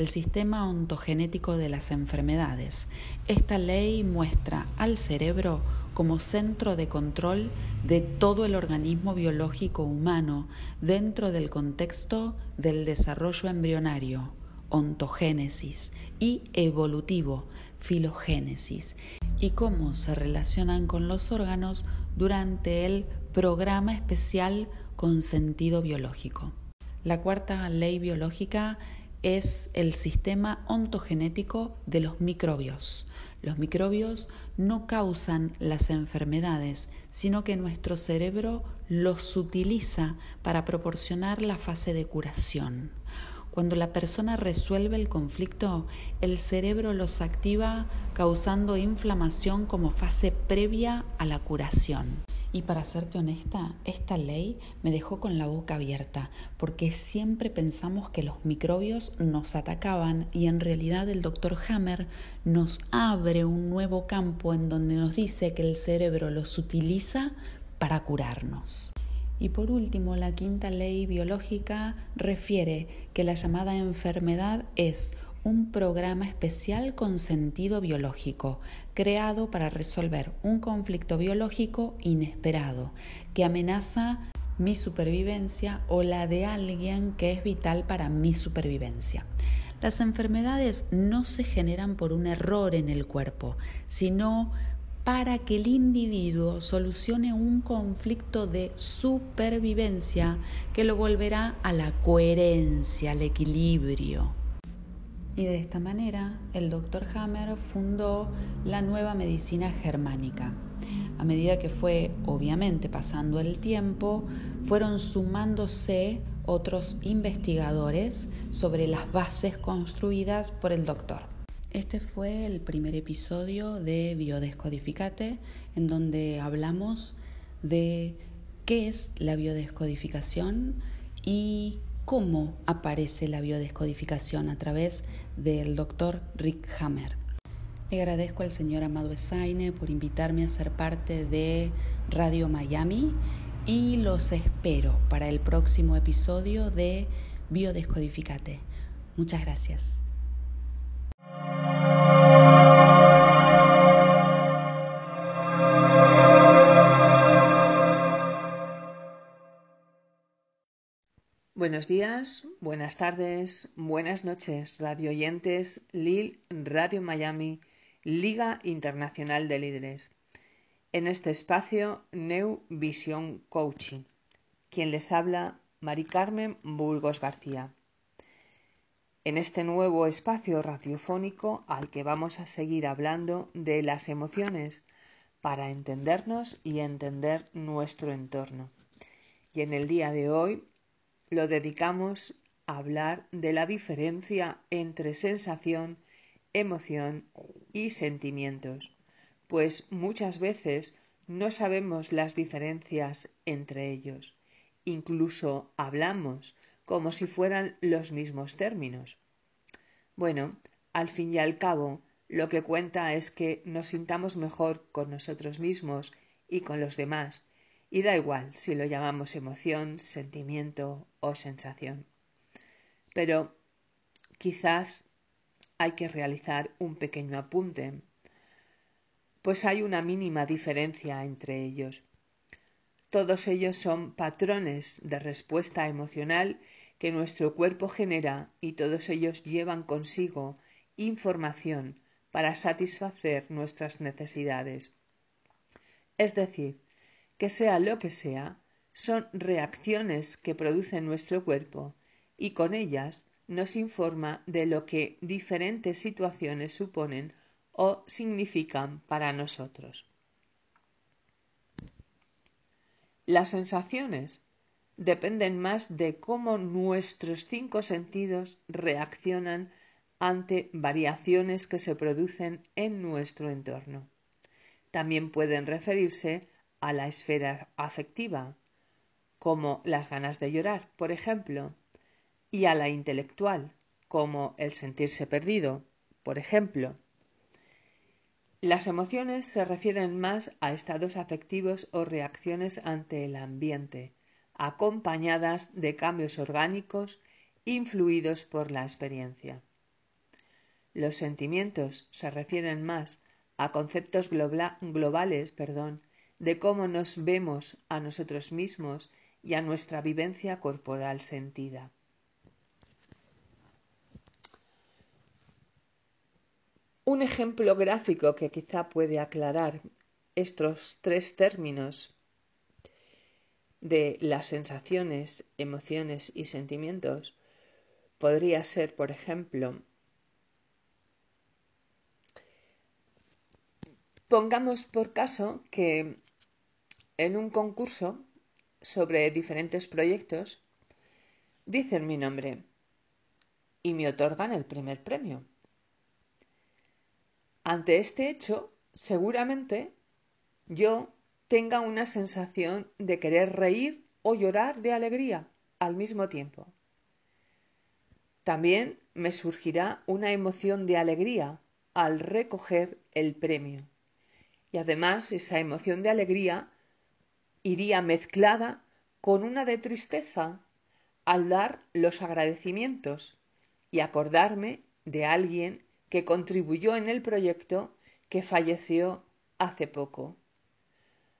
el sistema ontogenético de las enfermedades. Esta ley muestra al cerebro como centro de control de todo el organismo biológico humano dentro del contexto del desarrollo embrionario, ontogénesis, y evolutivo, filogénesis, y cómo se relacionan con los órganos durante el programa especial con sentido biológico. La cuarta ley biológica es el sistema ontogenético de los microbios. Los microbios no causan las enfermedades, sino que nuestro cerebro los utiliza para proporcionar la fase de curación. Cuando la persona resuelve el conflicto, el cerebro los activa causando inflamación como fase previa a la curación. Y para serte honesta, esta ley me dejó con la boca abierta, porque siempre pensamos que los microbios nos atacaban y en realidad el doctor Hammer nos abre un nuevo campo en donde nos dice que el cerebro los utiliza para curarnos. Y por último, la quinta ley biológica refiere que la llamada enfermedad es un programa especial con sentido biológico, creado para resolver un conflicto biológico inesperado que amenaza mi supervivencia o la de alguien que es vital para mi supervivencia. Las enfermedades no se generan por un error en el cuerpo, sino para que el individuo solucione un conflicto de supervivencia que lo volverá a la coherencia, al equilibrio. Y de esta manera el doctor Hammer fundó la nueva medicina germánica. A medida que fue obviamente pasando el tiempo, fueron sumándose otros investigadores sobre las bases construidas por el doctor. Este fue el primer episodio de Biodescodificate, en donde hablamos de qué es la biodescodificación y cómo aparece la biodescodificación a través del doctor Rick Hammer. Le agradezco al señor Amado Esaine por invitarme a ser parte de Radio Miami y los espero para el próximo episodio de Biodescodificate. Muchas gracias. Buenos días, buenas tardes, buenas noches, radio oyentes, Lil Radio Miami, Liga Internacional de Líderes. En este espacio, New Vision Coaching. Quien les habla, Mari Carmen Burgos García. En este nuevo espacio radiofónico al que vamos a seguir hablando de las emociones para entendernos y entender nuestro entorno. Y en el día de hoy lo dedicamos a hablar de la diferencia entre sensación, emoción y sentimientos, pues muchas veces no sabemos las diferencias entre ellos. Incluso hablamos como si fueran los mismos términos. Bueno, al fin y al cabo, lo que cuenta es que nos sintamos mejor con nosotros mismos y con los demás, y da igual si lo llamamos emoción, sentimiento o sensación. Pero quizás hay que realizar un pequeño apunte, pues hay una mínima diferencia entre ellos. Todos ellos son patrones de respuesta emocional que nuestro cuerpo genera y todos ellos llevan consigo información para satisfacer nuestras necesidades. Es decir, que sea lo que sea, son reacciones que produce nuestro cuerpo y con ellas nos informa de lo que diferentes situaciones suponen o significan para nosotros. Las sensaciones dependen más de cómo nuestros cinco sentidos reaccionan ante variaciones que se producen en nuestro entorno. También pueden referirse a la esfera afectiva, como las ganas de llorar, por ejemplo, y a la intelectual, como el sentirse perdido, por ejemplo. Las emociones se refieren más a estados afectivos o reacciones ante el ambiente, acompañadas de cambios orgánicos influidos por la experiencia. Los sentimientos se refieren más a conceptos globales perdón, de cómo nos vemos a nosotros mismos y a nuestra vivencia corporal sentida. Un ejemplo gráfico que quizá puede aclarar estos tres términos de las sensaciones, emociones y sentimientos podría ser, por ejemplo, pongamos por caso que en un concurso sobre diferentes proyectos dicen mi nombre y me otorgan el primer premio. Ante este hecho, seguramente yo tenga una sensación de querer reír o llorar de alegría al mismo tiempo. También me surgirá una emoción de alegría al recoger el premio. Y además esa emoción de alegría iría mezclada con una de tristeza al dar los agradecimientos y acordarme de alguien que contribuyó en el proyecto que falleció hace poco.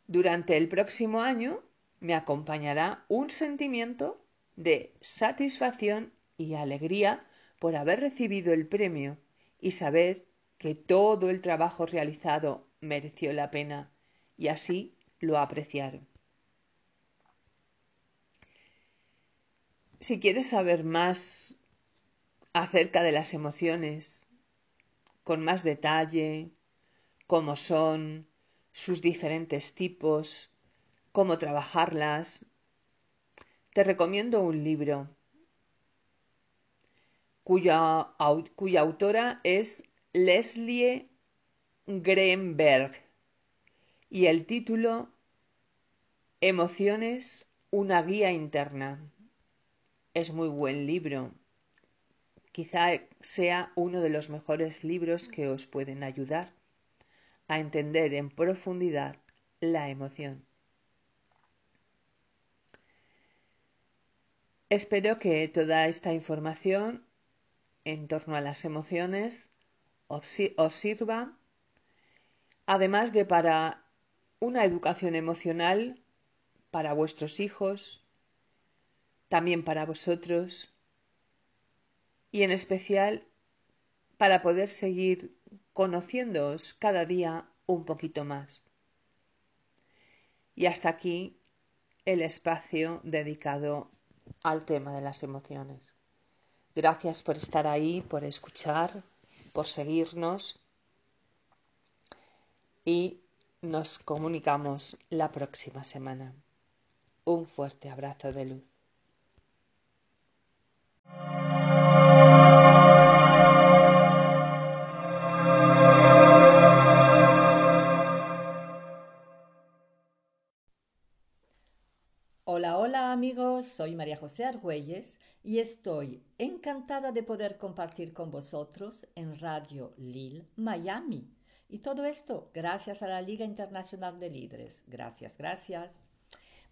Durante el próximo año me acompañará un sentimiento de satisfacción y alegría por haber recibido el premio y saber que todo el trabajo realizado mereció la pena y así lo apreciaron. Si quieres saber más acerca de las emociones, con más detalle, cómo son, sus diferentes tipos, cómo trabajarlas, te recomiendo un libro cuya, autora es Leslie Greenberg y el título Emociones, una guía interna. Es muy buen libro. Quizá sea uno de los mejores libros que os pueden ayudar a entender en profundidad la emoción. Espero que toda esta información en torno a las emociones os sirva, además de para una educación emocional para vuestros hijos, también para vosotros y en especial para poder seguir conociéndoos cada día un poquito más. Y hasta aquí el espacio dedicado al tema de las emociones. Gracias por estar ahí, por escuchar, por seguirnos y nos comunicamos la próxima semana. Un fuerte abrazo de luz. Soy María José Argüelles y estoy encantada de poder compartir con vosotros en Radio Lille, Miami. Y todo esto gracias a la Liga Internacional de Líderes. Gracias, gracias.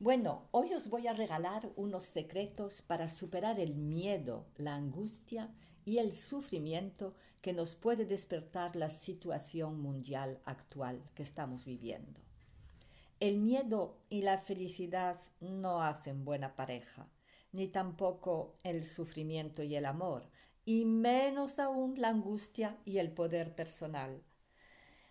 Bueno, hoy os voy a regalar unos secretos para superar el miedo, la angustia y el sufrimiento que nos puede despertar la situación mundial actual que estamos viviendo. El miedo y la felicidad no hacen buena pareja, ni tampoco el sufrimiento y el amor, y menos aún la angustia y el poder personal.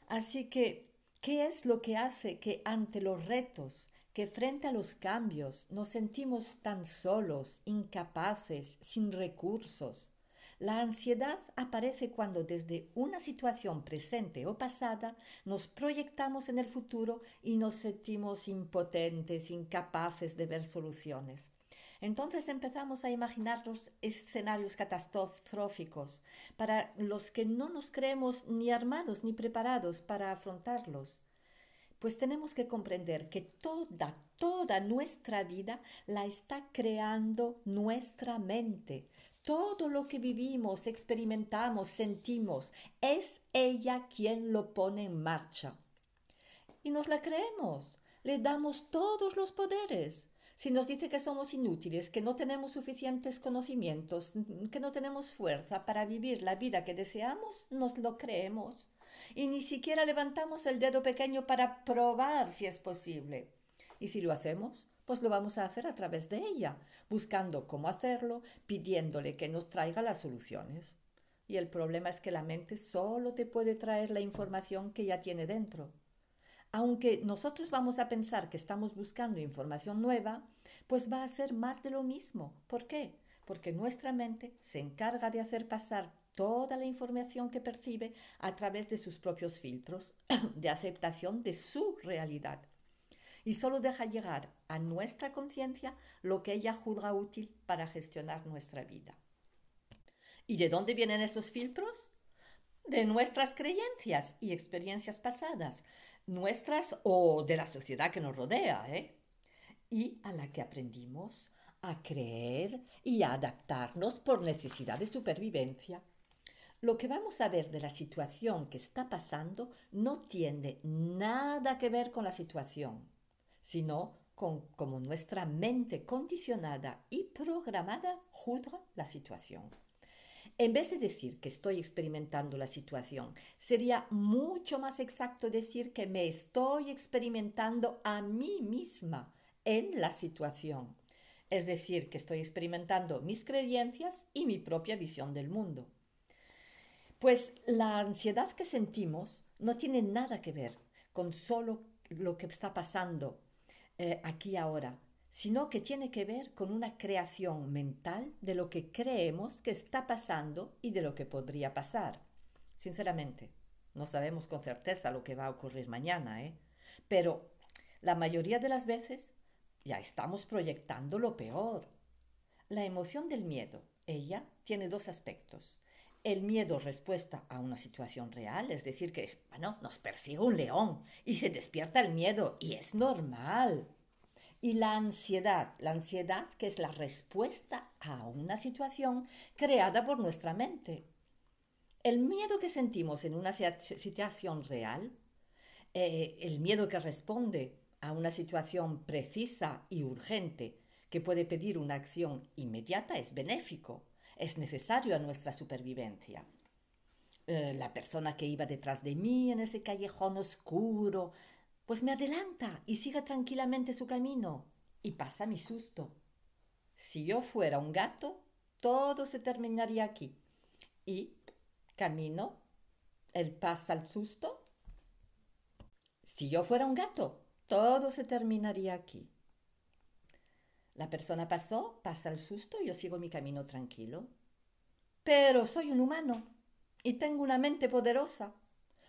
Así que, ¿qué es lo que hace que ante los retos, que frente a los cambios nos sentimos tan solos, incapaces, sin recursos? La ansiedad aparece cuando desde una situación presente o pasada nos proyectamos en el futuro y nos sentimos impotentes, incapaces de ver soluciones. Entonces empezamos a imaginar los escenarios catastróficos para los que no nos creemos ni armados ni preparados para afrontarlos. Pues tenemos que comprender que toda, toda nuestra vida la está creando nuestra mente. Todo lo que vivimos, experimentamos, sentimos, es ella quien lo pone en marcha. Y nos la creemos, le damos todos los poderes. Si nos dice que somos inútiles, que no tenemos suficientes conocimientos, que no tenemos fuerza para vivir la vida que deseamos, nos lo creemos y ni siquiera levantamos el dedo pequeño para probar si es posible. Y si lo hacemos, pues lo vamos a hacer a través de ella, buscando cómo hacerlo, pidiéndole que nos traiga las soluciones. Y el problema es que la mente solo te puede traer la información que ya tiene dentro. Aunque nosotros vamos a pensar que estamos buscando información nueva, pues va a ser más de lo mismo. ¿Por qué? Porque nuestra mente se encarga de hacer pasar toda la información que percibe a través de sus propios filtros de aceptación de su realidad. Y solo deja llegar a nuestra conciencia lo que ella juzga útil para gestionar nuestra vida. ¿Y de dónde vienen esos filtros? De nuestras creencias y experiencias pasadas, nuestras o de la sociedad que nos rodea, ¿eh? y a la que aprendimos a creer y a adaptarnos por necesidad de supervivencia. Lo que vamos a ver de la situación que está pasando no tiene nada que ver con la situación, sino con cómo nuestra mente condicionada y programada juzga la situación. En vez de decir que estoy experimentando la situación, sería mucho más exacto decir que me estoy experimentando a mí misma en la situación. Es decir, que estoy experimentando mis creencias y mi propia visión del mundo. Pues la ansiedad que sentimos no tiene nada que ver con solo lo que está pasando eh, aquí ahora, sino que tiene que ver con una creación mental de lo que creemos que está pasando y de lo que podría pasar. Sinceramente, no sabemos con certeza lo que va a ocurrir mañana, ¿eh? Pero la mayoría de las veces ya estamos proyectando lo peor. La emoción del miedo, ella, tiene dos aspectos el miedo respuesta a una situación real, es decir, que, bueno, nos persigue un león y se despierta el miedo y es normal. Y la ansiedad, la ansiedad que es la respuesta a una situación creada por nuestra mente. El miedo que sentimos en una situación real, eh, el miedo que responde a una situación precisa y urgente que puede pedir una acción inmediata es benéfico es necesario a nuestra supervivencia. Eh, la persona que iba detrás de mí en ese callejón oscuro, pues me adelanta y sigue tranquilamente su camino y pasa mi susto. Si yo fuera un gato, todo se terminaría aquí. Y camino, él pasa el susto. Si yo fuera un gato, todo se terminaría aquí. La persona pasó, pasa el susto y yo sigo mi camino tranquilo. Pero soy un humano y tengo una mente poderosa,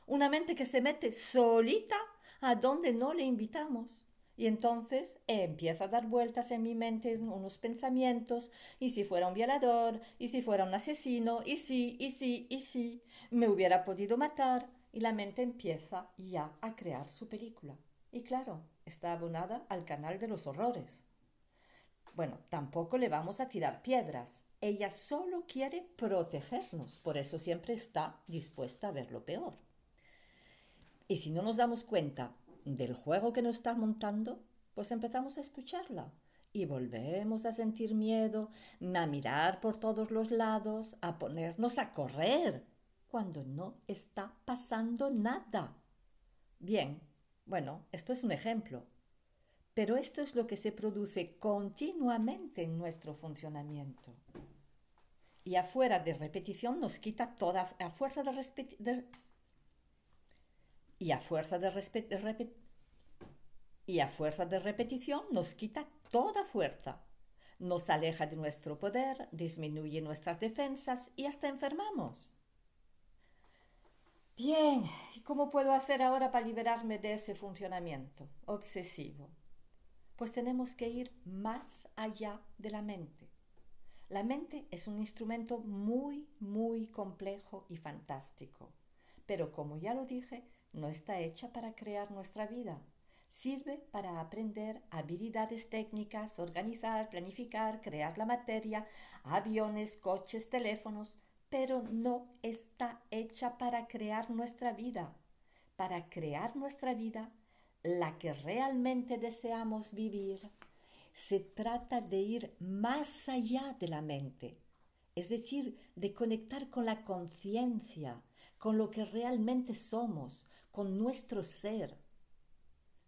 una mente que se mete solita a donde no le invitamos. Y entonces empieza a dar vueltas en mi mente unos pensamientos, y si fuera un violador, y si fuera un asesino, y si, y si, y si, me hubiera podido matar, y la mente empieza ya a crear su película. Y claro, está abonada al canal de los horrores. Bueno, tampoco le vamos a tirar piedras. Ella solo quiere protegernos, por eso siempre está dispuesta a ver lo peor. Y si no nos damos cuenta del juego que nos está montando, pues empezamos a escucharla y volvemos a sentir miedo, a mirar por todos los lados, a ponernos a correr, cuando no está pasando nada. Bien, bueno, esto es un ejemplo, pero esto es lo que se produce continuamente en nuestro funcionamiento. Y afuera de repetición nos quita toda, a fuerza de, y a fuerza de, y a fuerza de repetición nos quita toda fuerza. Nos aleja de nuestro poder, disminuye nuestras defensas y hasta enfermamos. Bien, ¿y cómo puedo hacer ahora para liberarme de ese funcionamiento obsesivo? Pues tenemos que ir más allá de la mente. La mente es un instrumento muy, muy complejo y fantástico, pero como ya lo dije, no está hecha para crear nuestra vida. Sirve para aprender habilidades técnicas, organizar, planificar, crear la materia, aviones, coches, teléfonos, pero no está hecha para crear nuestra vida. Para crear nuestra vida la que realmente deseamos vivir, se trata de ir más allá de la mente, es decir, de conectar con la conciencia, con lo que realmente somos, con nuestro ser.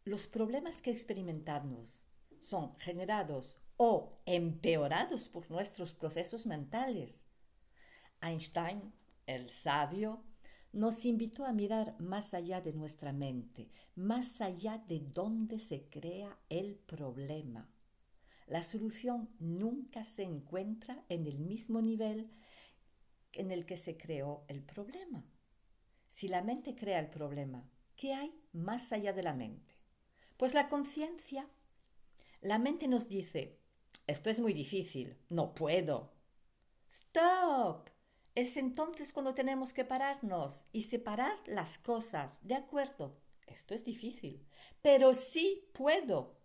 Los problemas que experimentamos son generados o empeorados por nuestros procesos mentales. Einstein, el sabio, nos invitó a mirar más allá de nuestra mente, más allá de dónde se crea el problema. La solución nunca se encuentra en el mismo nivel en el que se creó el problema. Si la mente crea el problema, ¿qué hay más allá de la mente? Pues la conciencia. La mente nos dice, esto es muy difícil, no puedo. Stop. Es entonces cuando tenemos que pararnos y separar las cosas. De acuerdo, esto es difícil, pero sí puedo.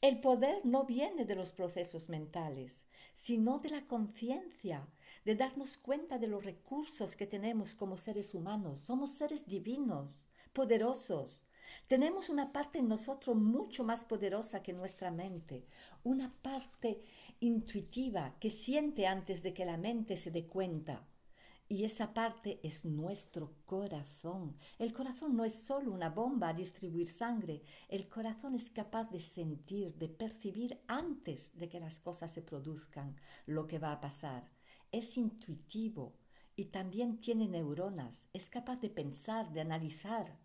El poder no viene de los procesos mentales, sino de la conciencia, de darnos cuenta de los recursos que tenemos como seres humanos. Somos seres divinos, poderosos. Tenemos una parte en nosotros mucho más poderosa que nuestra mente, una parte intuitiva que siente antes de que la mente se dé cuenta. Y esa parte es nuestro corazón. El corazón no es solo una bomba a distribuir sangre. El corazón es capaz de sentir, de percibir antes de que las cosas se produzcan lo que va a pasar. Es intuitivo y también tiene neuronas. Es capaz de pensar, de analizar.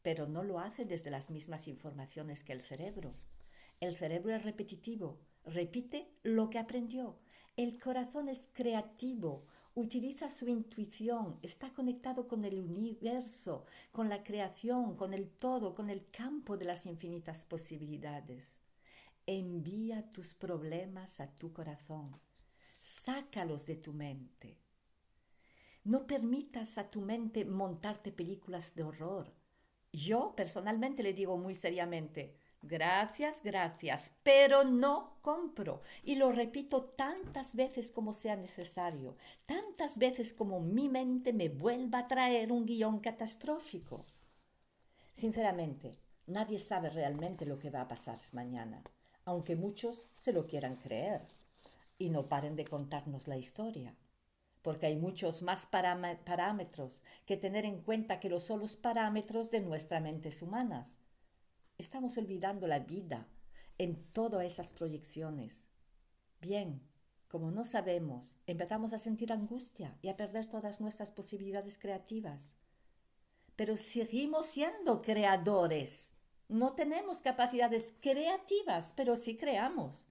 Pero no lo hace desde las mismas informaciones que el cerebro. El cerebro es repetitivo, repite lo que aprendió. El corazón es creativo, utiliza su intuición, está conectado con el universo, con la creación, con el todo, con el campo de las infinitas posibilidades. Envía tus problemas a tu corazón, sácalos de tu mente. No permitas a tu mente montarte películas de horror. Yo personalmente le digo muy seriamente, Gracias, gracias, pero no compro. Y lo repito tantas veces como sea necesario, tantas veces como mi mente me vuelva a traer un guion catastrófico. Sinceramente, nadie sabe realmente lo que va a pasar mañana, aunque muchos se lo quieran creer y no paren de contarnos la historia, porque hay muchos más parámetros que tener en cuenta que los solos parámetros de nuestras mentes humanas Estamos olvidando la vida en todas esas proyecciones. Bien, como no sabemos, empezamos a sentir angustia y a perder todas nuestras posibilidades creativas. Pero seguimos siendo creadores. No tenemos capacidades creativas, pero sí creamos.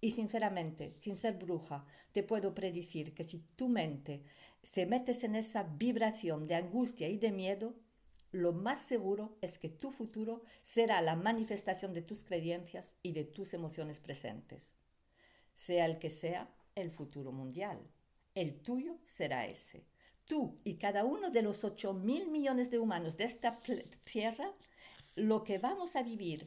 Y sinceramente, sin ser bruja, te puedo predecir que si tu mente se metes en esa vibración de angustia y de miedo, lo más seguro es que tu futuro será la manifestación de tus creencias y de tus emociones presentes. Sea el que sea el futuro mundial, el tuyo será ese. Tú y cada uno de los 8 mil millones de humanos de esta tierra, lo que vamos a vivir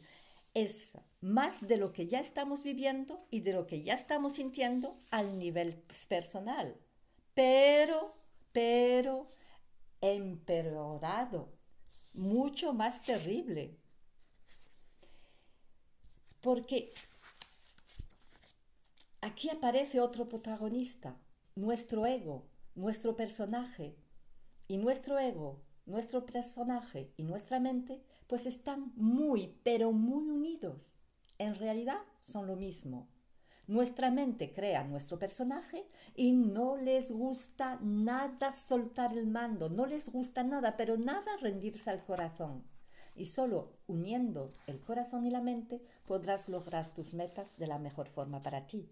es más de lo que ya estamos viviendo y de lo que ya estamos sintiendo al nivel personal. Pero, pero, empeorado mucho más terrible. Porque aquí aparece otro protagonista, nuestro ego, nuestro personaje. Y nuestro ego, nuestro personaje y nuestra mente, pues están muy, pero muy unidos. En realidad son lo mismo. Nuestra mente crea nuestro personaje y no les gusta nada soltar el mando, no les gusta nada, pero nada rendirse al corazón. Y solo uniendo el corazón y la mente podrás lograr tus metas de la mejor forma para ti.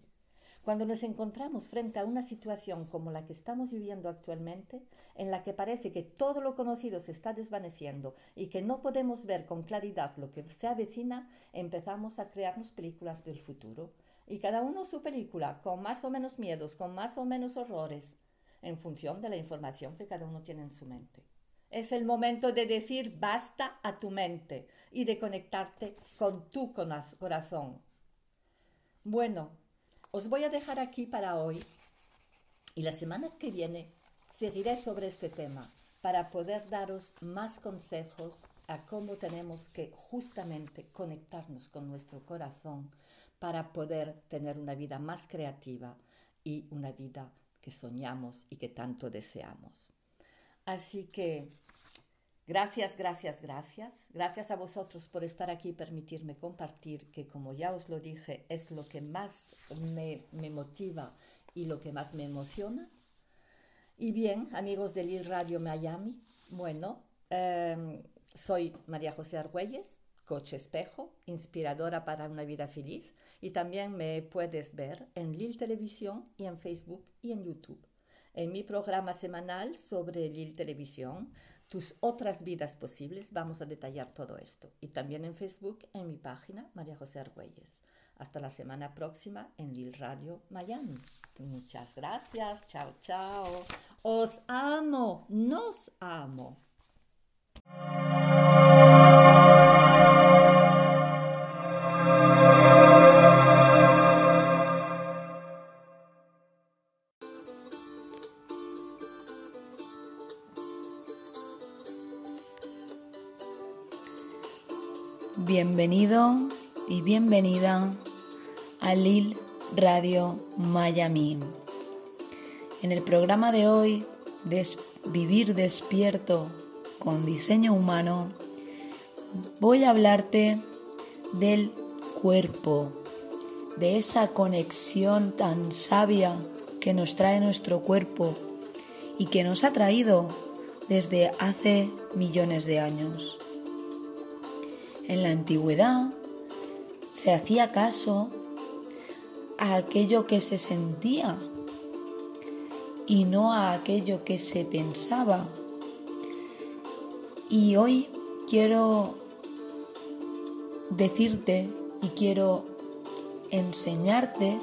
Cuando nos encontramos frente a una situación como la que estamos viviendo actualmente, en la que parece que todo lo conocido se está desvaneciendo y que no podemos ver con claridad lo que se avecina, empezamos a crearnos películas del futuro. Y cada uno su película, con más o menos miedos, con más o menos horrores, en función de la información que cada uno tiene en su mente. Es el momento de decir basta a tu mente y de conectarte con tu corazón. Bueno, os voy a dejar aquí para hoy y la semana que viene seguiré sobre este tema para poder daros más consejos a cómo tenemos que justamente conectarnos con nuestro corazón para poder tener una vida más creativa y una vida que soñamos y que tanto deseamos. Así que Gracias, gracias, gracias. Gracias a vosotros por estar aquí y permitirme compartir, que como ya os lo dije, es lo que más me, motiva y lo que más me emociona. Y bien, amigos de Lil Radio Miami, bueno, em, soy María José Argüelles, coche espejo, inspiradora para una vida feliz, y también me puedes ver en Lil Televisión y en Facebook y en YouTube. En mi programa semanal sobre Lil Televisión, tus otras vidas posibles, vamos a detallar todo esto. Y también en Facebook, en mi página, María José Argüelles. Hasta la semana próxima en Lil Radio Miami. Muchas gracias. Chao, chao. Os amo. Nos amo. Bienvenido y bienvenida a Lil Radio Miami. En el programa de hoy, Vivir despierto con diseño humano, voy a hablarte del cuerpo, de esa conexión tan sabia que nos trae nuestro cuerpo y que nos ha traído desde hace millones de años. En la antigüedad se hacía caso a aquello que se sentía y no a aquello que se pensaba. Y hoy quiero decirte y quiero enseñarte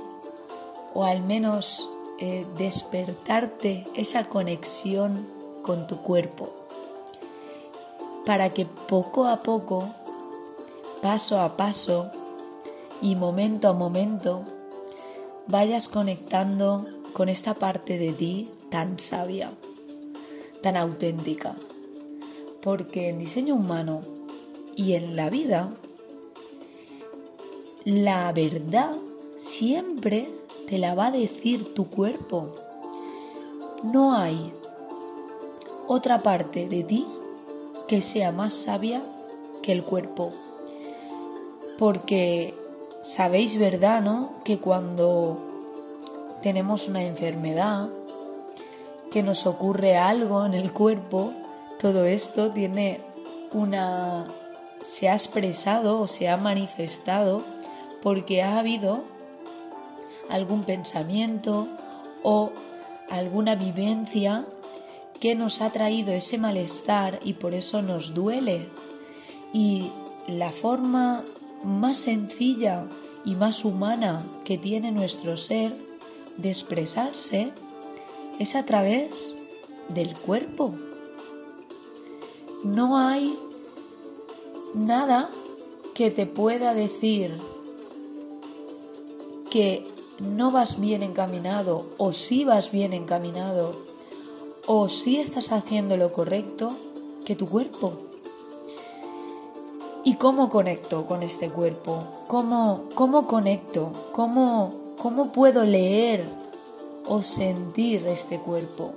o al menos eh, despertarte esa conexión con tu cuerpo para que poco a poco paso a paso y momento a momento vayas conectando con esta parte de ti tan sabia, tan auténtica. Porque en diseño humano y en la vida, la verdad siempre te la va a decir tu cuerpo. No hay otra parte de ti que sea más sabia que el cuerpo porque sabéis, ¿verdad, no? Que cuando tenemos una enfermedad, que nos ocurre algo en el cuerpo, todo esto tiene una se ha expresado o se ha manifestado porque ha habido algún pensamiento o alguna vivencia que nos ha traído ese malestar y por eso nos duele. Y la forma más sencilla y más humana que tiene nuestro ser de expresarse es a través del cuerpo. No hay nada que te pueda decir que no vas bien encaminado o si vas bien encaminado o si estás haciendo lo correcto que tu cuerpo. ¿Y cómo conecto con este cuerpo? ¿Cómo, cómo conecto? ¿Cómo, ¿Cómo puedo leer o sentir este cuerpo?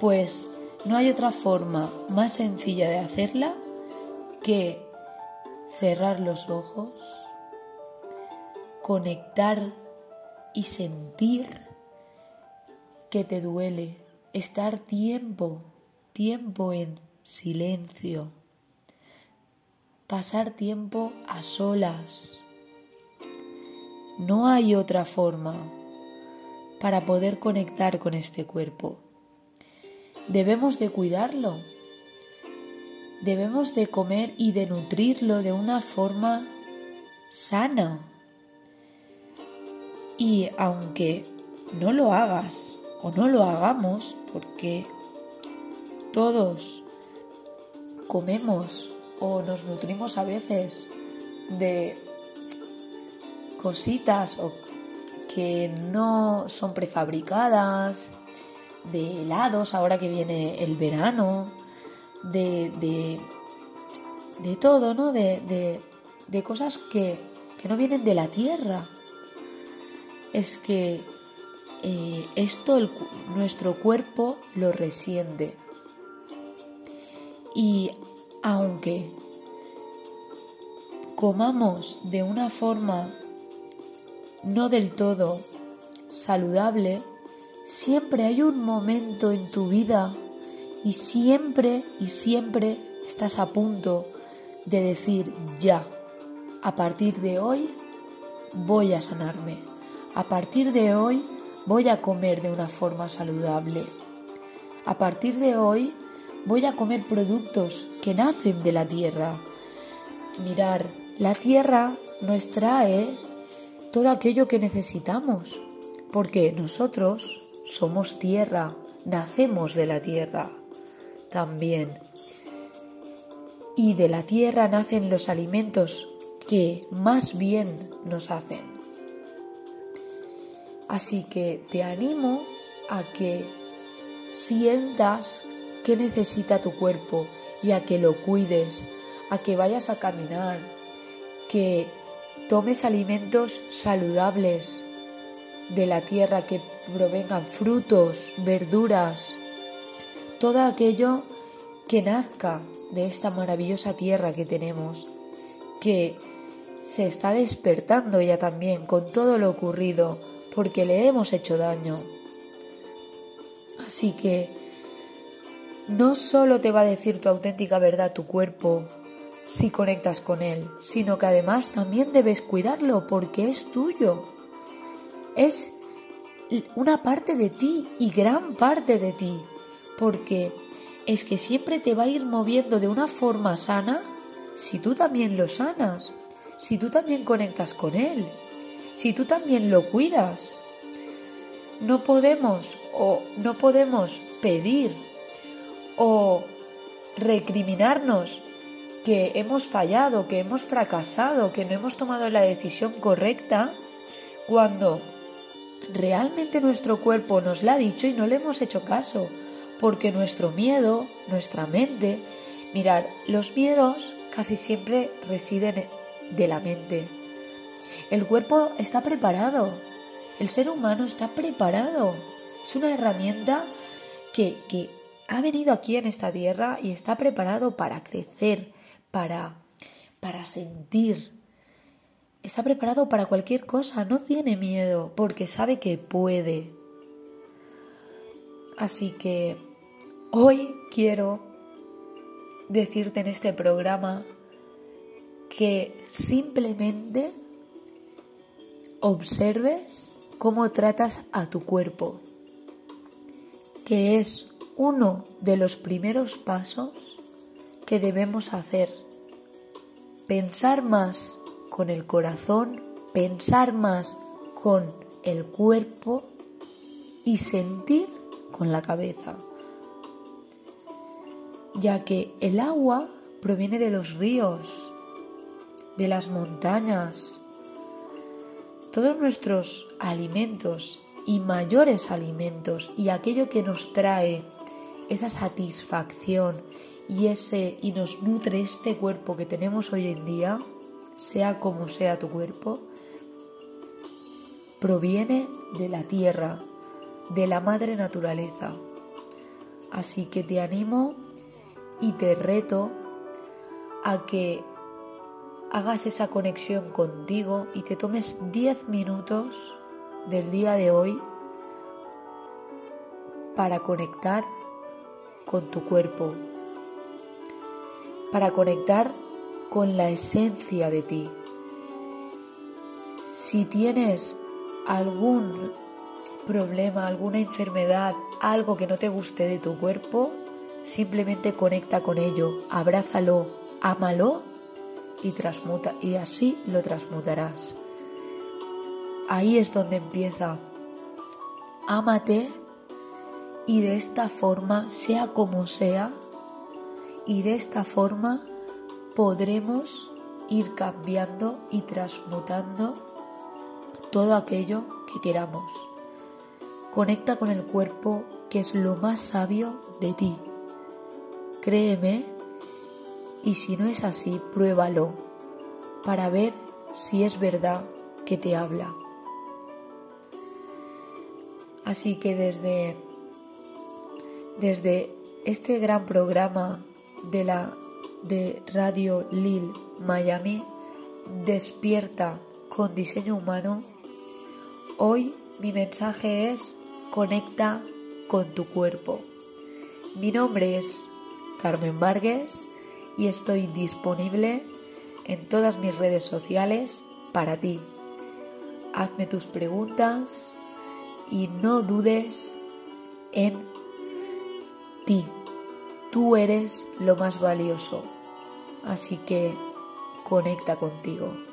Pues no hay otra forma más sencilla de hacerla que cerrar los ojos, conectar y sentir que te duele, estar tiempo, tiempo en silencio pasar tiempo a solas, No hay otra forma para poder conectar con este cuerpo. Debemos de cuidarlo. Debemos de comer y de nutrirlo de una forma sana. Y aunque no lo hagas o no lo hagamos, porque todos comemos o nos nutrimos a veces de cositas o que no son prefabricadas, de helados ahora que viene el verano, de, de, de todo, ¿no? De, de, de cosas que, que, no vienen de la tierra. Es que eh, esto nuestro cuerpo lo resiente. Y aunque comamos de una forma no del todo saludable, siempre hay un momento en tu vida y siempre y siempre estás a punto de decir ya, a partir de hoy voy a sanarme, a partir de hoy voy a comer de una forma saludable, a partir de hoy voy a comer productos que nacen de la tierra. Mirar, la tierra nos trae todo aquello que necesitamos, porque nosotros somos tierra, nacemos de la tierra también. Y de la tierra nacen los alimentos que más bien nos hacen. Así que te animo a que sientas qué necesita tu cuerpo y a que lo cuides, a que vayas a caminar, que tomes alimentos saludables de la tierra que provengan frutos, verduras, todo aquello que nazca de esta maravillosa tierra que tenemos, que se está despertando ya también con todo lo ocurrido porque le hemos hecho daño. Así que no solo te va a decir tu auténtica verdad tu cuerpo, si conectas con él, sino que además también debes cuidarlo porque es tuyo. Es una parte de ti y gran parte de ti, porque es que siempre te va a ir moviendo de una forma sana si tú también lo sanas, si tú también conectas con él, si tú también lo cuidas. No podemos o no podemos pedir o recriminarnos que hemos fallado, que hemos fracasado, que no hemos tomado la decisión correcta, cuando realmente nuestro cuerpo nos la ha dicho y no le hemos hecho caso, porque nuestro miedo, nuestra mente, mirar, los miedos casi siempre residen de la mente. El cuerpo está preparado, el ser humano está preparado, es una herramienta que, que ha venido aquí en esta tierra y está preparado para crecer, para, para sentir. Está preparado para cualquier cosa, no tiene miedo porque sabe que puede. Así que hoy quiero decirte en este programa que simplemente observes cómo tratas a tu cuerpo, que es uno de los primeros pasos que debemos hacer. Pensar más con el corazón, pensar más con el cuerpo y sentir con la cabeza. Ya que el agua proviene de los ríos, de las montañas, todos nuestros alimentos y mayores alimentos y aquello que nos trae esa satisfacción y ese y nos nutre este cuerpo que tenemos hoy en día, sea como sea tu cuerpo, proviene de la tierra, de la madre naturaleza. Así que te animo y te reto a que hagas esa conexión contigo y te tomes 10 minutos del día de hoy para conectar con tu cuerpo, para conectar con la esencia de ti. Si tienes algún problema, alguna enfermedad, algo que no te guste de tu cuerpo, simplemente conecta con ello, abrázalo, ámalo y transmuta y así lo transmutarás. Ahí es donde empieza. Ámate y de esta forma, sea como sea, y de esta forma podremos ir cambiando y transmutando todo aquello que queramos. Conecta con el cuerpo que es lo más sabio de ti. Créeme y si no es así, pruébalo para ver si es verdad que te habla. Así que desde, desde este gran programa de la de Radio Lil Miami, Despierta con diseño humano, hoy mi mensaje es conecta con tu cuerpo. Mi nombre es Carmen Vargas y estoy disponible en todas mis redes sociales para ti. Hazme tus preguntas, y no dudes en ti. Tú eres lo más valioso, así que conecta contigo.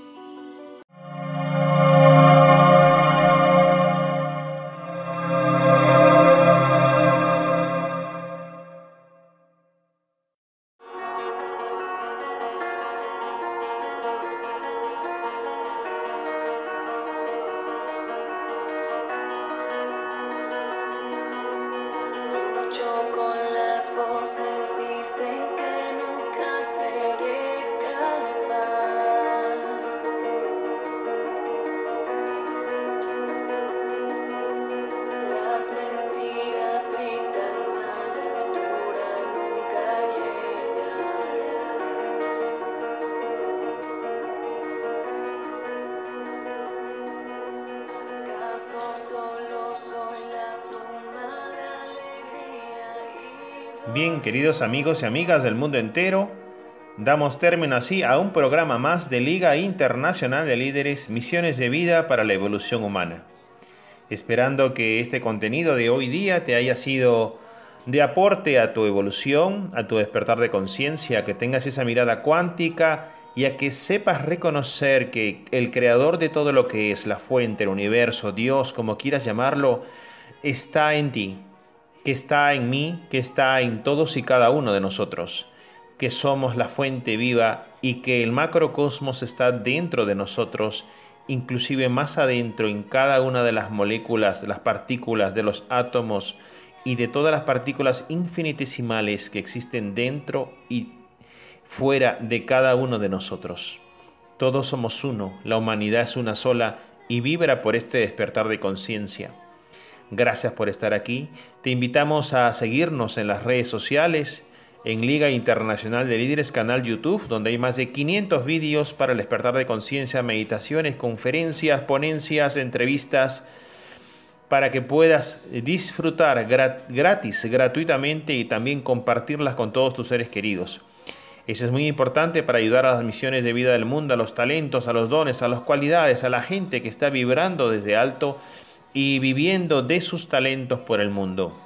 Queridos amigos y amigas del mundo entero, damos término así a un programa más de Liga Internacional de Líderes Misiones de Vida para la Evolución Humana. Esperando que este contenido de hoy día te haya sido de aporte a tu evolución, a tu despertar de conciencia, que tengas esa mirada cuántica y a que sepas reconocer que el creador de todo lo que es la fuente, el universo, Dios, como quieras llamarlo, está en ti que está en mí, que está en todos y cada uno de nosotros, que somos la fuente viva y que el macrocosmos está dentro de nosotros, inclusive más adentro en cada una de las moléculas, las partículas de los átomos y de todas las partículas infinitesimales que existen dentro y fuera de cada uno de nosotros. Todos somos uno, la humanidad es una sola y vibra por este despertar de conciencia. Gracias por estar aquí. Te invitamos a seguirnos en las redes sociales, en Liga Internacional de Líderes canal YouTube, donde hay más de 500 vídeos para el despertar de conciencia, meditaciones, conferencias, ponencias, entrevistas, para que puedas disfrutar gratis, gratuitamente y también compartirlas con todos tus seres queridos. Eso es muy importante para ayudar a las misiones de vida del mundo, a los talentos, a los dones, a las cualidades, a la gente que está vibrando desde alto y viviendo de sus talentos por el mundo.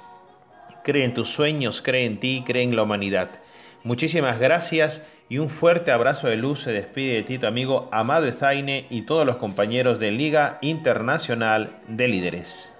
Cree en tus sueños, cree en ti, cree en la humanidad. Muchísimas gracias y un fuerte abrazo de luz se despide de ti tu amigo Amado Ezaine y todos los compañeros de Liga Internacional de Líderes.